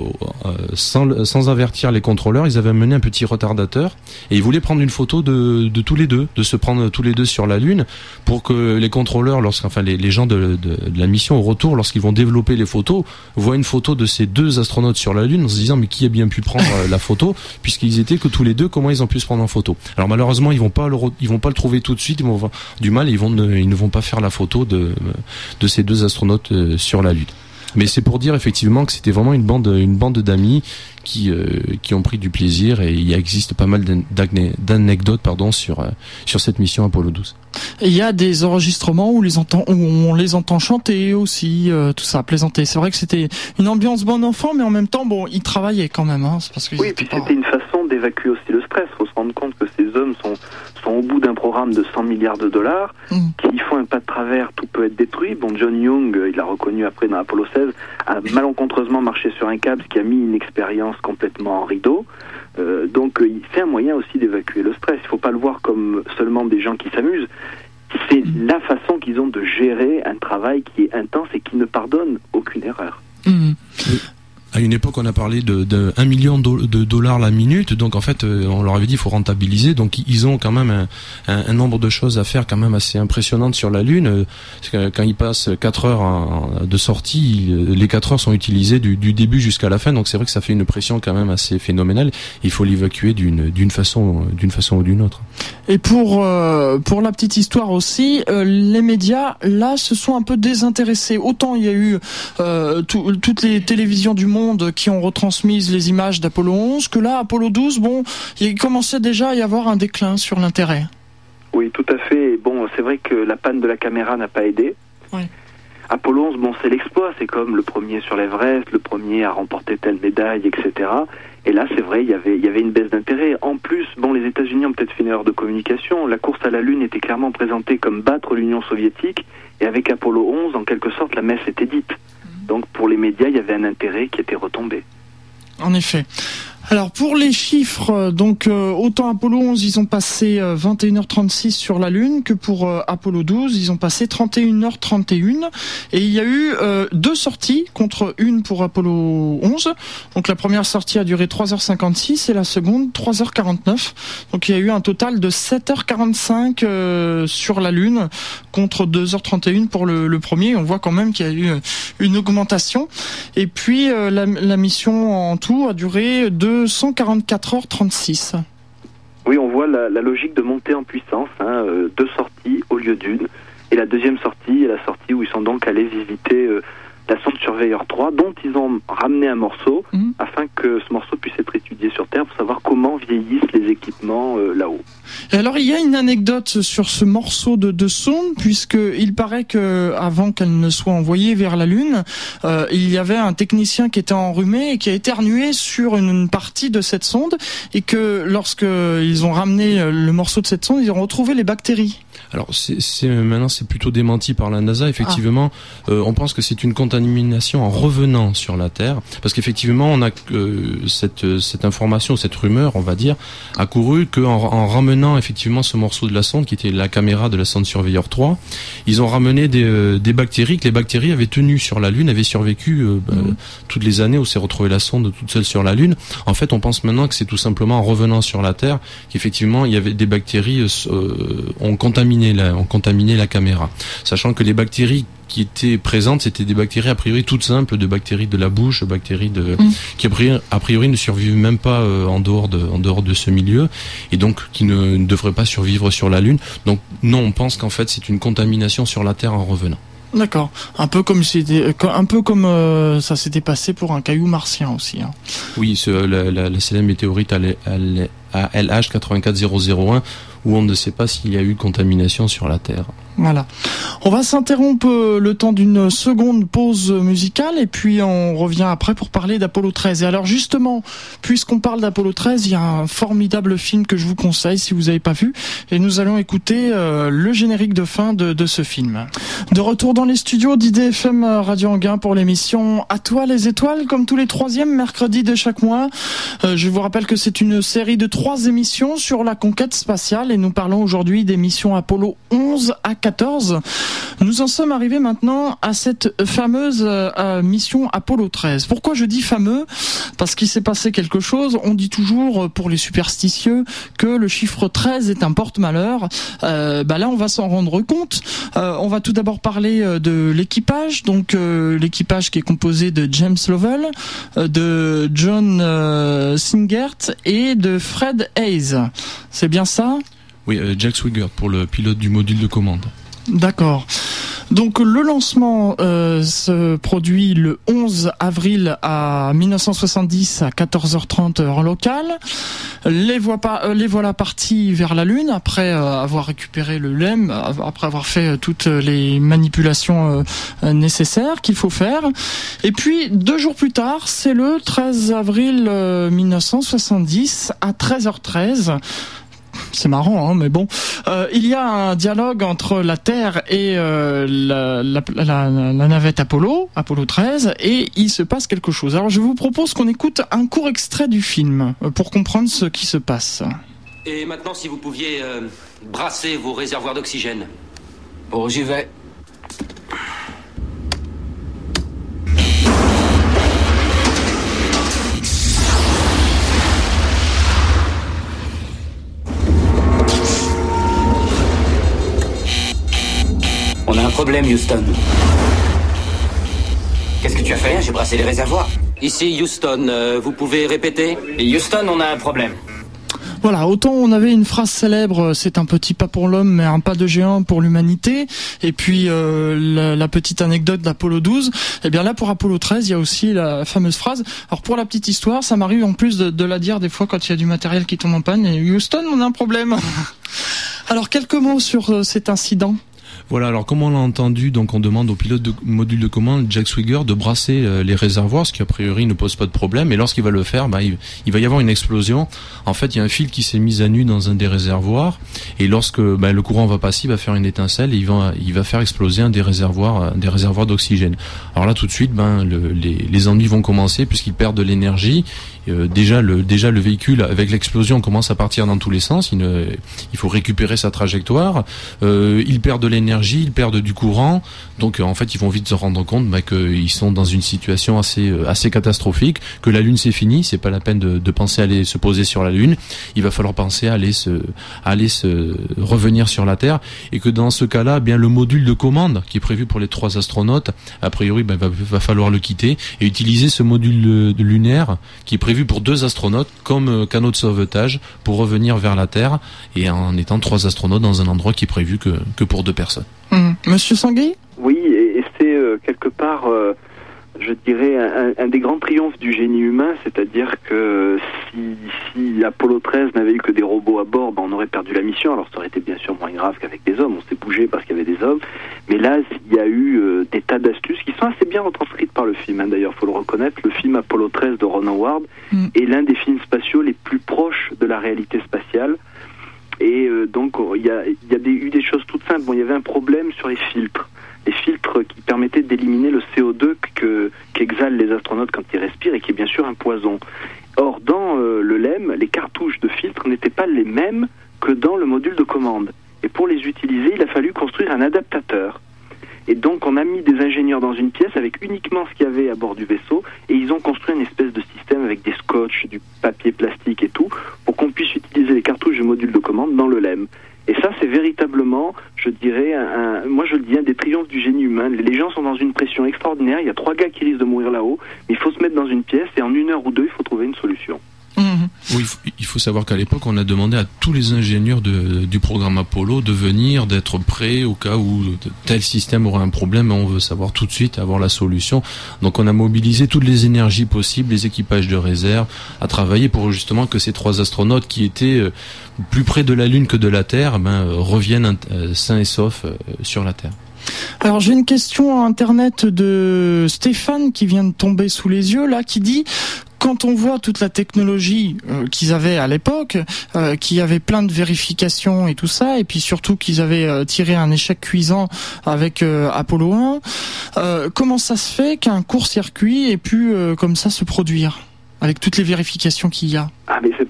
euh, sans, sans, avertir les contrôleurs, ils avaient mené un petit retardateur et ils voulaient prendre une photo de, de tous les deux, de se prendre tous les deux sur la Lune pour que les contrôleurs enfin les, les gens de, de, la mission au retour, lorsqu'ils vont développer les photos, voient une photo de ces deux astronautes sur la Lune en se disant mais qui a bien pu prendre euh, la photo puisqu'ils étaient que tous les deux, comment ils ont pu se prendre en photo? Alors malheureusement ils vont pas le ils vont pas le trouver tout de suite, ils vont avoir du mal, ils vont ne, ils ne vont pas faire la photo de de ces deux astronautes euh, sur la Lune. Mais c'est pour dire effectivement que c'était vraiment une bande, une bande d'amis qui, euh, qui ont pris du plaisir et il existe pas mal d'anecdotes pardon sur, euh, sur cette mission Apollo 12. il y a des enregistrements où, les entend, où on les entend chanter aussi, euh, tout ça, plaisanter. C'est vrai que c'était une ambiance bon enfant, mais en même temps, bon, ils travaillaient quand même. Hein, parce que oui, puis c'était une façon d'évacuer aussi le stress. Il faut se rendre compte que ces hommes sont sont au bout d'un programme de 100 milliards de dollars, mm. qui font un pas de travers, tout peut être détruit. Bon, John Young, il l'a reconnu après dans Apollo 16, a malencontreusement marché sur un câble, ce qui a mis une expérience complètement en rideau. Euh, donc, euh, c'est un moyen aussi d'évacuer le stress. Il ne faut pas le voir comme seulement des gens qui s'amusent. C'est mm. la façon qu'ils ont de gérer un travail qui est intense et qui ne pardonne aucune erreur. Mm à une époque, on a parlé de, de 1 million de dollars la minute. Donc, en fait, euh, on leur avait dit qu'il faut rentabiliser. Donc, ils ont quand même un, nombre de choses à faire quand même assez impressionnantes sur la Lune. Quand ils passent 4 heures de sortie, les 4 heures sont utilisées du, début jusqu'à la fin. Donc, c'est vrai que ça fait une pression quand même assez phénoménale. Il faut l'évacuer d'une façon façon ou d'une autre. Et pour euh, pour la petite histoire aussi, euh, les médias là se sont un peu désintéressés. Autant il y a eu toutes les télévisions du monde qui ont retransmis les images d'Apollo 11 que là, Apollo 12, bon, il commençait déjà à y avoir un déclin sur l'intérêt. Oui, tout à fait. Bon, c'est vrai que la panne de la caméra n'a pas aidé. Apollo 11, bon, c'est l'exploit, c'est comme le premier sur l'Everest, le premier à remporter telle médaille, etc. Et là, c'est vrai, il y avait, il y avait une baisse d'intérêt. En plus, bon, les États-Unis ont peut-être fait une erreur de communication. La course à la Lune était clairement présentée comme battre l'Union soviétique, et avec Apollo 11, en quelque sorte, la messe était dite. Donc pour les médias, il y avait un intérêt qui était retombé. En effet. Alors pour les chiffres, euh, donc euh, autant Apollo 11 ils ont passé 21h36 euh, sur la Lune que pour Apollo 12 ils ont passé 31h31 et il y a eu deux sorties contre une pour Apollo 11. Donc la première sortie a duré 3h56 et la seconde 3h49. Donc il y a eu un total de 7h45 sur la Lune contre 2h31 pour le, premier. On voit quand même qu'il y a eu une augmentation. Et puis la, la mission en tout a duré 2 144 h 36. Oui, on voit la, logique de monter en puissance, hein, euh, deux sorties au lieu d'une. Et la deuxième sortie est la sortie où ils sont donc allés visiter euh, la sonde Surveyor 3, dont ils ont ramené un morceau mhm. afin que ce morceau puisse être étudié sur Terre pour savoir comment vieillissent les équipements euh, là-haut. Alors il y a une anecdote sur ce morceau de, de sonde puisque il paraît que avant qu'elle ne soit envoyée vers la Lune, euh, il y avait un technicien qui était enrhumé et qui a éternué sur une, partie de cette sonde et que lorsque ils ont ramené euh, le morceau de cette sonde, ils ont retrouvé les bactéries. Alors c'est maintenant c'est plutôt démenti par la NASA. Effectivement, ah. euh, on pense que c'est une contamination en revenant sur la Terre, parce qu'effectivement on a euh, cette cette information, cette rumeur, on va dire, a couru qu'en en ramenant effectivement ce morceau de la sonde qui était la caméra de la sonde Surveyor 3, ils ont ramené des, euh, des bactéries que les bactéries avaient tenues sur la Lune, avaient survécu euh, bah, mmh. toutes les années où s'est retrouvée la sonde toute seule sur la Lune. En fait, on pense maintenant que c'est tout simplement en revenant sur la Terre qu'effectivement il y avait des bactéries ont contaminé ont contaminé la caméra. Sachant que les bactéries qui étaient présentes, c'était des bactéries a priori toutes simples, de bactéries de la bouche, bactéries de mm. qui a priori, ne survivent même pas euh, en dehors de en dehors de ce milieu et donc qui ne, devraient pas survivre sur la Lune. Donc non, on pense qu'en fait c'est une contamination sur la Terre en revenant. D'accord. Un peu comme c'était, un peu comme euh, ça s'était passé pour un caillou martien aussi. Hein. Oui, la, la, célèbre météorite à LH 84001 où on ne sait pas s'il y a eu contamination sur la Terre. Voilà. On va s'interrompre euh, le temps d'une seconde pause musicale et puis on revient après pour parler d'Apollo 13. Et alors justement, puisqu'on parle d'Apollo 13, il y a un formidable film que je vous conseille si vous n'avez pas vu et nous allons écouter euh, le générique de fin de, ce film. De retour dans les studios d'IDFM Radio Anguin pour l'émission À toi les étoiles comme tous les troisièmes mercredis de chaque mois. Euh, je vous rappelle que c'est une série de trois émissions sur la conquête spatiale et nous parlons aujourd'hui des missions Apollo 11 à 14. Nous en sommes arrivés maintenant à cette fameuse euh, mission Apollo 13. Pourquoi je dis fameux? Parce qu'il s'est passé quelque chose. On dit toujours euh, pour les superstitieux que le chiffre 13 est un porte-malheur. Euh, bah là, on va s'en rendre compte. on va tout d'abord parler de l'équipage. Donc l'équipage qui est composé de James Lovell, de John Singert et de Fred Hayes. C'est bien ça? Oui, euh, Jack Swigert pour le pilote du module de commande. D'accord. Donc le lancement euh, se produit le 11 avril à 1970 à 14h30 heure locale. Les, euh, les voilà partis vers la Lune après avoir récupéré le LEM, après avoir fait toutes les manipulations nécessaires qu'il faut faire. Et puis deux jours plus tard, c'est le 13 avril 1970 à 13h13 c'est marrant, hein, mais bon. Euh, il y a un dialogue entre la Terre et euh, la, la, navette Apollo, Apollo 13, et il se passe quelque chose. Alors je vous propose qu'on écoute un court extrait du film euh, pour comprendre ce qui se passe. Et maintenant, si vous pouviez brasser vos réservoirs d'oxygène. Bon, j'y vais. Problème, Houston. Qu'est-ce que tu as fait? J'ai brassé les réservoirs. Ici, Houston, euh, vous pouvez répéter? Houston, on a un problème. Voilà, autant on avait une phrase célèbre, c'est un petit pas pour l'homme, mais un pas de géant pour l'humanité. Et puis euh, la, petite anecdote d'Apollo 12. Et eh bien là, pour Apollo 13, il y a aussi la fameuse phrase. Alors pour la petite histoire, ça m'arrive en plus de, de, la dire des fois quand il y a du matériel qui tombe en panne. Et Houston, on a un problème. *laughs* Alors quelques mots sur euh, cet incident. Voilà, alors comme on l'a entendu, donc on demande au pilote de module de commande, Jack Swigger, de brasser euh, les réservoirs, ce qui a priori ne pose pas de problème. Et lorsqu'il va le faire, bah, il, va y avoir une explosion. En fait, il y a un fil qui s'est mis à nu dans un des réservoirs. Et lorsque bah, le courant va passer, il va faire une étincelle et il va, faire exploser un des réservoirs, euh, des réservoirs d'oxygène. Alors là, tout de suite, ben, les, les ennuis vont commencer puisqu'il perd de l'énergie. Euh, déjà le déjà le véhicule avec l'explosion commence à partir dans tous les sens. Il, faut récupérer sa trajectoire. Euh, il perd de l'énergie, il perd du courant. Donc en fait, ils vont vite se rendre compte bah, qu'ils sont dans une situation assez euh, assez catastrophique, que la Lune c'est fini. C'est pas la peine de, penser à aller se poser sur la Lune. Il va falloir penser à aller se aller se revenir sur la Terre et que dans ce cas-là, eh bien le module de commande qui est prévu pour les trois astronautes, a priori, bah, va, va falloir le quitter et utiliser ce module lunaire qui est prévu pour deux astronautes comme euh, canot de sauvetage pour revenir vers la Terre et en étant trois astronautes dans un endroit qui est prévu que, que pour deux personnes. Mmh. Monsieur Sangui Oui, et, c'est euh, quelque part euh, je dirais, un, des grands triomphes du génie humain, c'est-à-dire que si, si, Apollo 13 n'avait eu que des robots à bord, ben on aurait perdu la mission. Alors ça aurait été bien sûr moins grave qu'avec des hommes, on s'est bougé parce qu'il y avait des hommes. Mais là, il y a eu euh, des tas d'astuces qui sont assez bien retranscrites par le film. Hein. D'ailleurs, faut le reconnaître, le film Apollo 13 de Ron Howard mm. est l'un des films spatiaux les plus proches de la réalité spatiale. Et euh, donc, il y a, y a des, eu des choses toutes simples. Bon, il y avait un problème sur les filtres les filtres qui permettaient d'éliminer le CO2 que, qu'exhalent les astronautes quand ils respirent et qui est bien sûr un poison. Or, dans euh, le LEM, les cartouches de filtres n'étaient pas les mêmes que dans le module de commande. Et pour les utiliser, il a fallu construire un adaptateur. Et donc, on a mis des ingénieurs dans une pièce avec uniquement ce qu'il y avait à bord du vaisseau, et ils ont construit une espèce de système avec des scotch, du papier plastique et tout, pour qu'on puisse utiliser les cartouches du module de commande dans le LEM. Et ça, c'est véritablement, je dirais, un, moi je le dis, un des triomphes du génie humain. Les gens sont dans une pression extraordinaire. Il y a trois gars qui risquent de mourir là-haut. Mais il faut se mettre dans une pièce et en une heure ou deux, il faut trouver une solution. Mhm. Oui, il faut savoir qu'à l'époque, on a demandé à tous les ingénieurs du programme Apollo de venir, d'être prêts au cas où tel système aurait un problème. On veut savoir tout de suite, avoir la solution. Donc, on a mobilisé toutes les énergies possibles, les équipages de réserve, à travailler pour justement que ces trois astronautes qui étaient euh, plus près de la Lune que de la Terre, ben, euh, reviennent euh, sains et saufs sur la Terre. Alors j'ai une question internet de Stéphane qui vient de tomber sous les yeux là, qui dit quand on voit toute la technologie euh, qu'ils avaient à l'époque, euh, qui avait plein de vérifications et tout ça, et puis surtout qu'ils avaient euh, tiré un échec cuisant avec euh, Apollo 1, comment ça se fait qu'un court-circuit ait pu comme ça se produire avec toutes les vérifications qu'il y a? Ah mais c'est c'est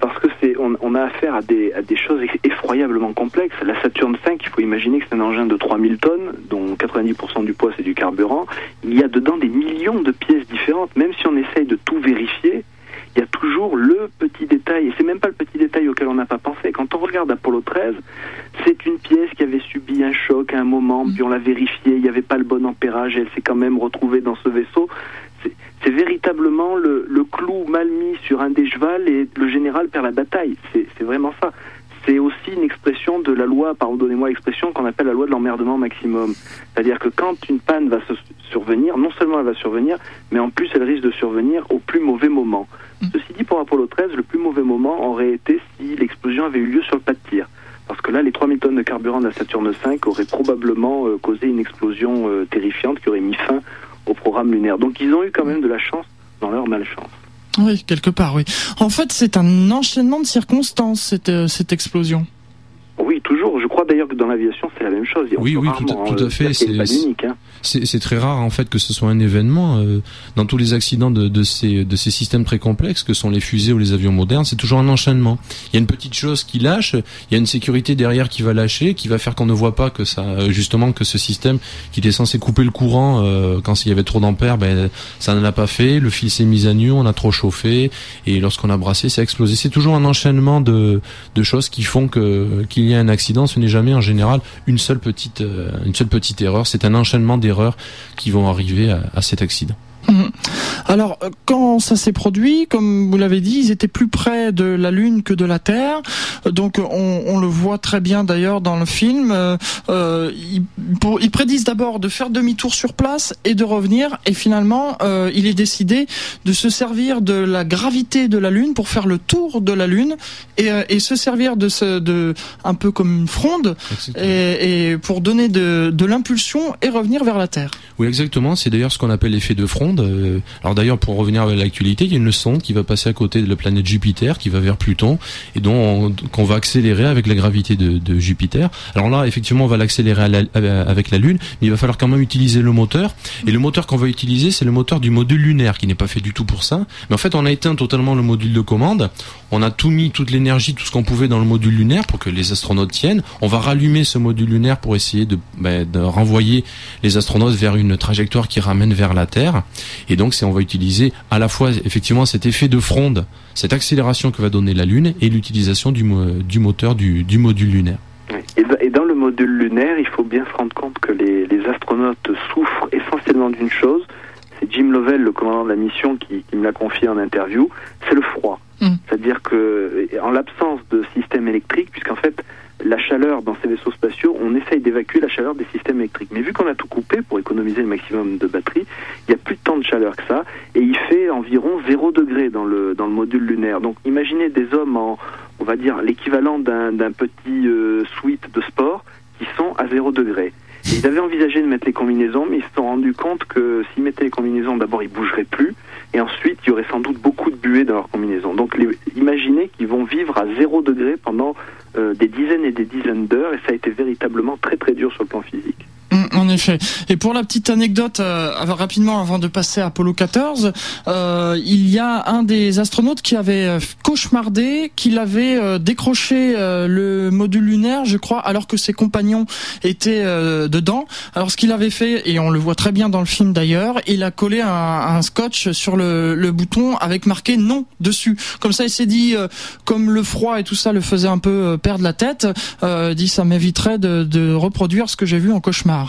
on, a affaire à des, choses effroyablement complexes. La Saturne V, il faut imaginer que c'est un engin de 3000 tonnes, dont 90% du poids c'est du carburant. Il y a dedans des millions de pièces différentes. Même si on essaye de tout vérifier, il y a toujours le petit détail, et c'est même pas le petit détail auquel on n'a pas pensé. Quand on regarde Apollo 13, c'est une pièce qui avait subi un choc à un moment, puis on l'a vérifié, il n'y avait pas le bon ampérage, et elle s'est quand même retrouvée dans ce vaisseau. C'est véritablement le, le, clou mal mis sur un des chevals et le général perd la bataille. C'est vraiment ça c'est aussi une expression de la loi, pardonnez-moi l'expression, qu'on appelle la loi de l'emmerdement maximum. C'est-à-dire que quand une panne va se survenir, non seulement elle va survenir, mais en plus elle risque de survenir au plus mauvais moment. Ceci dit, pour Apollo 13, le plus mauvais moment aurait été si l'explosion avait eu lieu sur le pas de tir. Parce que là, les 3000 tonnes de carburant de la Saturne V auraient probablement euh, causé une explosion euh, terrifiante qui aurait mis fin au programme lunaire. Donc ils ont eu quand même de la chance dans leur malchance. Oui, quelque part, oui. En fait, c'est un enchaînement de circonstances, cette, euh, cette explosion. Oui, toujours. Je crois d'ailleurs que dans l'aviation, c'est la même chose. oui, oui, tout, à, euh, fait. Hein. C'est très rare en fait que ce soit un événement. Euh, dans tous les accidents de, de, ces, de ces systèmes très complexes que sont les fusées ou les avions modernes, c'est toujours un enchaînement. Il y a une petite chose qui lâche, il y a une sécurité derrière qui va lâcher, qui va faire qu'on ne voit pas que ça, justement, que ce système qui était censé couper le courant euh, quand il y avait trop d'ampères, ben ça ne l'a pas fait. Le fil s'est mis à nu, on a trop chauffé et lorsqu'on a brassé, ça a explosé. C'est toujours un enchaînement de, de choses qui font que qu'il y a un accident. Ce n'est jamais en général une seule petite, euh, une seule petite erreur. C'est un enchaînement d'erreurs qui vont arriver à cet accident. Mhm. Alors, euh, quand ça s'est produit, comme vous l'avez dit, ils étaient plus près de la Lune que de la Terre. Donc, on, le voit très bien d'ailleurs dans le film. Euh, euh ils, prédisent d'abord de faire demi-tour sur place et de revenir. Et finalement, euh, il est décidé de se servir de la gravité de la Lune pour faire le tour de la Lune et, se servir de ce, de un peu comme une fronde et, pour donner de, de l'impulsion et revenir vers la Terre. Oui, exactement. C'est d'ailleurs ce qu'on appelle l'effet de fronde. Euh, alors d'ailleurs, pour revenir à l'actualité, il y a une sonde qui va passer à côté de la planète Jupiter, qui va vers Pluton, et dont qu'on va accélérer avec la gravité de, Jupiter. Alors là, effectivement, on va l'accélérer avec la Lune, mais il va falloir quand même utiliser le moteur. Et le moteur qu'on va utiliser, c'est le moteur du module lunaire, qui n'est pas fait du tout pour ça. Mais en fait, on a éteint totalement le module de commande. On a tout mis, toute l'énergie, tout ce qu'on pouvait dans le module lunaire pour que les astronautes tiennent. On va rallumer ce module lunaire pour essayer de, ben, de renvoyer les astronautes vers une trajectoire qui ramène vers la Terre. Et donc, c'est on va utiliser à la fois effectivement cet effet de fronde, cette accélération que va donner la Lune, et l'utilisation du, du moteur du, du module lunaire. Et dans le module lunaire, il faut bien se rendre compte que les, les astronautes souffrent essentiellement d'une chose. C'est Jim Lovell, le commandant de la mission, qui, qui me l'a confié en interview. C'est le froid. Mm. C'est-à-dire que, en l'absence de système électrique, puisqu'en fait, la chaleur dans ces vaisseaux spatiaux, on essaye d'évacuer la chaleur des systèmes électriques. Mais vu qu'on a tout coupé pour économiser le maximum de batterie, il n'y a plus tant de chaleur que ça, et il fait environ 0 degré dans le, dans le module lunaire. Donc imaginez des hommes en, on va dire, l'équivalent d'un petit euh, suite de sport qui sont à 0 degré. Ils avaient envisagé de mettre les combinaisons, mais ils se sont rendus compte que s'ils mettaient les combinaisons, d'abord ils bougeraient plus, et ensuite il y aurait sans doute beaucoup de buée dans leurs combinaisons. Donc imaginez qu'ils vont vivre à 0 degré pendant euh, des dizaines et des dizaines d'heures, et ça a été véritablement très très dur sur le plan physique. Mm, en effet. Et pour la petite anecdote, euh, rapidement avant de passer à Apollo 14, euh, il y a un des astronautes qui avait euh, cauchemardé qu'il avait euh, décroché le module lunaire, je crois, alors que ses compagnons étaient dedans. Alors ce qu'il avait fait, et on le voit très bien dans le film d'ailleurs, il a collé un, un scotch sur le, le, bouton avec marqué non dessus. Comme ça, il s'est dit, comme le froid et tout ça le faisait un peu perdre la tête, dit ça m'éviterait de, de reproduire ce que j'ai vu en cauchemar.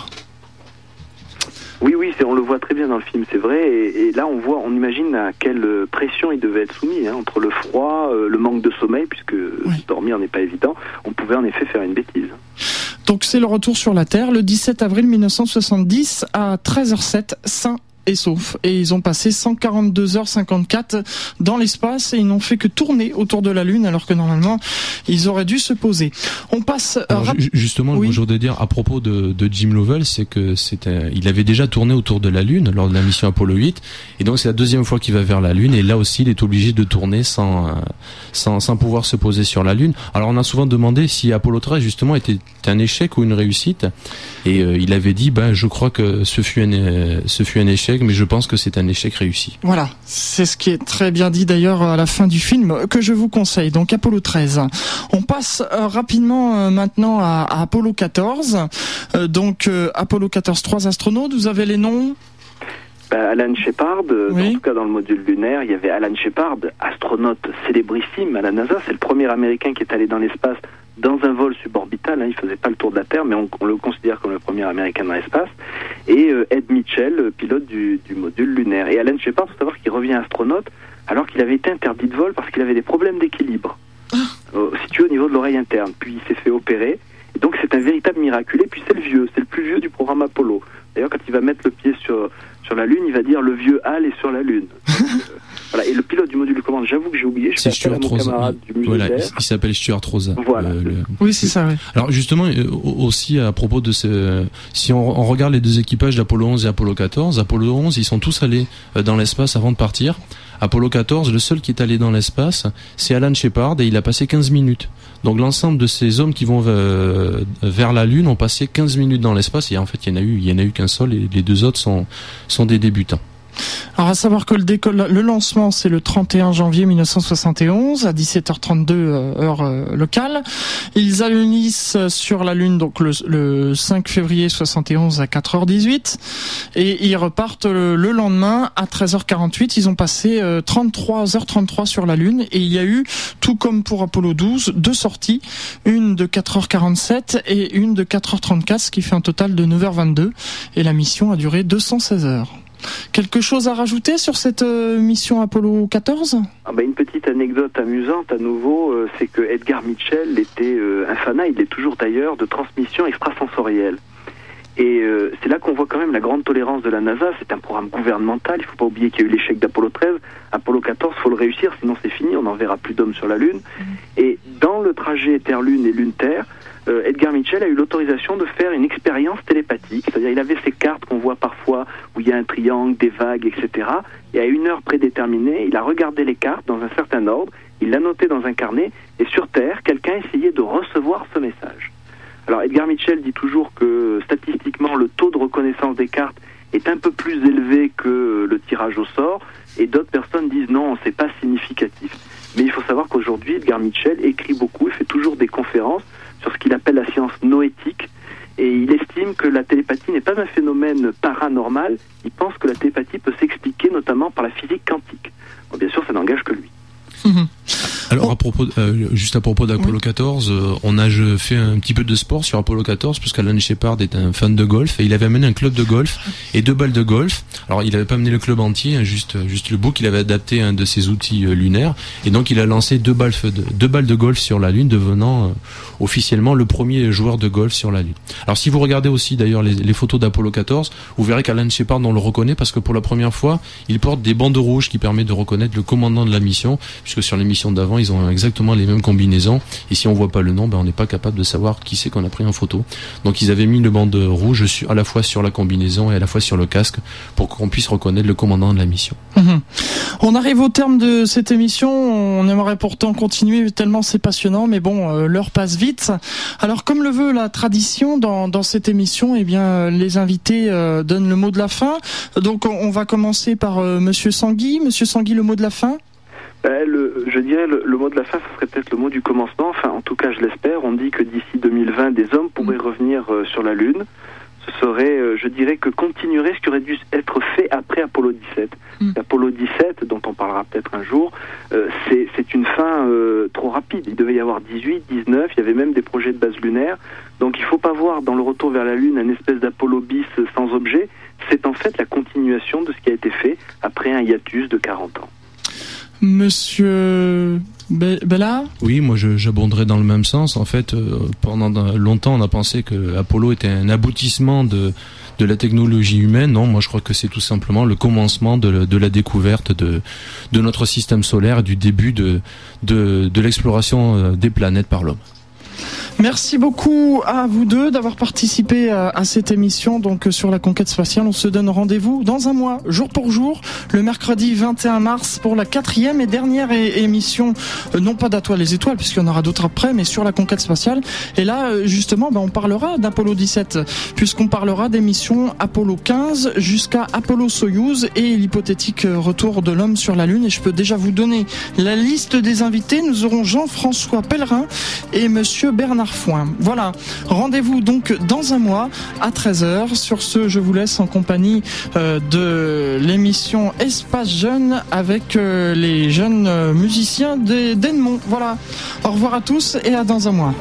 Oui, oui, on le voit très bien dans le film, c'est vrai. Et, là, on voit, on imagine à quelle pression il devait être soumis, hein, entre le froid, euh, le manque de sommeil, puisque dormir n'est pas évident. On pouvait en effet faire une bêtise. Donc c'est le retour sur la Terre le 17 avril 1970 à 13h07, Saint et sauf. Et ils ont passé 142h54 dans l'espace et ils n'ont fait que tourner autour de la Lune alors que normalement ils auraient dû se poser. On passe. Euh, justement, oui. je voudrais dire à propos de, de Jim Lovell, c'est que c'était, il avait déjà tourné autour de la Lune lors de la mission Apollo 8 et donc c'est la deuxième fois qu'il va vers la Lune et là aussi il est obligé de tourner sans, euh, sans, sans pouvoir se poser sur la Lune. Alors on a souvent demandé si Apollo 13 justement était un échec ou une réussite et euh, il avait dit ben je crois que ce fut un, ce fut un échec mais je pense que c'est un échec réussi. Voilà, c'est ce qui est très bien dit d'ailleurs à la fin du film, que je vous conseille. Donc Apollo 13. On passe euh, rapidement euh, maintenant à, Apollo 14. Euh, donc Apollo 14, trois astronautes, vous avez les noms? Bah, Alan Shepard, en tout cas dans le module lunaire, il y avait Alan Shepard, astronaute célébrissime à la NASA, c'est le premier américain qui est allé dans l'espace dans un vol suborbital. Hein, il faisait pas le tour de la Terre, mais on, le considère comme le premier Américain dans l'espace. Et euh, Ed Mitchell, pilote du, module lunaire. Et Alan Shepard, faut savoir qu'il revient astronaute alors qu'il avait été interdit de vol parce qu'il avait des problèmes d'équilibre ah. euh, situés au niveau de l'oreille interne. Puis il s'est fait opérer. Et donc c'est un véritable miraculé. Puis c'est le vieux, c'est le plus vieux du programme Apollo. D'ailleurs, quand il va mettre le pied sur sur la Lune, il va dire le vieux Hal est sur la Lune. *laughs* Voilà, et le pilote du module de commande, j'avoue que j'ai oublié. C'est Stuart Rosa. Voilà, il, s'appelle Stuart Rosa. Voilà. Oui, c'est ça. Alors justement, euh, aussi à propos de ce, si on, regarde les deux équipages d'Apollo 11 et Apollo 14, Apollo 11, ils sont tous allés euh, dans l'espace avant de partir. Apollo 14, le seul qui est allé dans l'espace, c'est Alan Shepard et il a passé 15 minutes. Donc l'ensemble de ces hommes qui vont euh, vers la Lune ont passé 15 minutes dans l'espace et en fait il y en a eu, il y en a eu qu'un seul et les deux autres sont, sont des débutants. Alors à savoir que le, décolle, le lancement c'est le 31 janvier 1971 à 17h32 euh, heure euh, locale. Ils allunissent sur la Lune donc le, 5 février 71 à 4h18 et ils repartent le, lendemain à 13h48. Ils ont passé 33h33 euh, sur la Lune et il y a eu, tout comme pour Apollo 12, deux sorties, une de 4h47 et une de 4h34, ce qui fait un total de 9h22 et la mission a duré 216 heures. Quelque chose à rajouter sur cette euh, mission Apollo 14 ah bah Une petite anecdote amusante à nouveau, euh, c'est que Edgar Mitchell était euh, un fanat, il est toujours d'ailleurs, de transmission extrasensorielle. Et c'est là qu'on voit quand même la grande tolérance de la NASA. C'est un programme gouvernemental. Il ne faut pas oublier qu'il y a eu l'échec d'Apollo 13. Apollo 14, faut le réussir, sinon c'est fini. On n'enverra plus d'hommes sur la Lune. Mmh. Et dans le trajet Terre-Lune et Lune-Terre, euh, Edgar Mitchell a eu l'autorisation de faire une expérience télépathique, c'est-à-dire il avait ces cartes qu'on voit parfois où il y a un triangle, des vagues, etc. Et à une heure prédéterminée, il a regardé les cartes dans un certain ordre, il l'a noté dans un carnet, et sur Terre, quelqu'un essayait de recevoir ce message. Alors Edgar Mitchell dit toujours que statistiquement, le taux de reconnaissance des cartes est un peu plus élevé que le tirage au sort, et d'autres personnes disent non, c'est pas significatif. Mais il faut savoir qu'aujourd'hui, Edgar Mitchell écrit beaucoup et fait toujours des conférences sur ce qu'il appelle la science noétique. Et il estime que la télépathie n'est pas un phénomène paranormal. Il pense que la télépathie peut s'expliquer notamment par la physique quantique. bien sûr, ça n'engage que lui. *laughs* Alors à propos, euh, juste à propos d'Apollo 14, euh, on a fait un petit peu de sport sur Apollo 14 parce qu'Alan Shepard est un fan de golf et il avait amené un club de golf et deux balles de golf. Alors il avait pas amené le club entier, hein, juste juste le bout. Il avait adapté un de ses outils euh, lunaires et donc il a lancé deux balles de, deux balles de golf sur la Lune, devenant officiellement le premier joueur de golf sur la Lune. Alors si vous regardez aussi d'ailleurs les, les photos d'Apollo 14, vous verrez qu'Alan Shepard on le reconnaît parce que pour la première fois, il porte des bandes rouges qui permettent de reconnaître le commandant de la mission, puisque sur les missions d'avant, ils ont exactement les mêmes combinaisons. Et si on voit pas le nom, ben on n'est pas capable de savoir qui c'est qu'on a pris en photo. Donc ils avaient mis une bande rouge à la fois sur la combinaison et à la fois sur le casque pour qu'on puisse reconnaître le commandant de la mission. Mhm. On arrive au terme de cette émission. On aimerait pourtant continuer tellement c'est passionnant, mais bon, euh, l'heure passe vite. Alors comme le veut la tradition dans, cette émission, eh bien les invités euh, donnent le mot de la fin. Donc on va commencer par euh, Monsieur Sangui. Monsieur Sangui, le mot de la fin ben, le, je dirais le, le, mot de la fin, ce serait peut-être le mot du commencement. Enfin, en tout cas, je l'espère. On dit que d'ici 2020, des hommes pourraient mm. revenir euh, sur la Lune. Ce serait, euh, je dirais, que continuerait ce qui aurait dû être fait après Apollo 17. Mm. Apollo 17, dont on parlera peut-être un jour, euh, c'est une fin trop rapide. Il devait y avoir 18, 19, il y avait même des projets de base lunaire. Donc il ne faut pas voir dans le retour vers la Lune un espèce d'Apollo bis sans objet. C'est en fait la continuation de ce qui a été fait après un hiatus de 40 ans. Monsieur Bella Oui, moi j'abonderai dans le même sens. En fait, euh, pendant longtemps, on a pensé que Apollo était un aboutissement de, de la technologie humaine. Non, moi je crois que c'est tout simplement le commencement de, de la découverte de, de notre système solaire du début de, de, de l'exploration euh, des planètes par l'homme. Merci beaucoup à vous deux d'avoir participé euh, à cette émission donc euh, sur la conquête spatiale. On se donne rendez-vous dans un mois, jour pour jour, le mercredi 21 mars pour la quatrième et dernière émission, euh, non pas d'Atoile les étoiles puisqu'il y en aura d'autres après, mais sur la conquête spatiale. Et là, justement, ben, on parlera d'Apollo 17 puisqu'on parlera des missions Apollo 15 jusqu'à Apollo Soyuz et l'hypothétique retour de l'homme sur la Lune. Et je peux déjà vous donner la liste des invités. Nous aurons Jean-François Pellerin et Monsieur Bernard Foin. Voilà, rendez-vous donc dans un mois à 13h. Sur ce, je vous laisse en compagnie euh, de l'émission Espace Jeune avec euh, les jeunes euh, musiciens d'Edmond. Voilà, au revoir à tous et à dans un mois.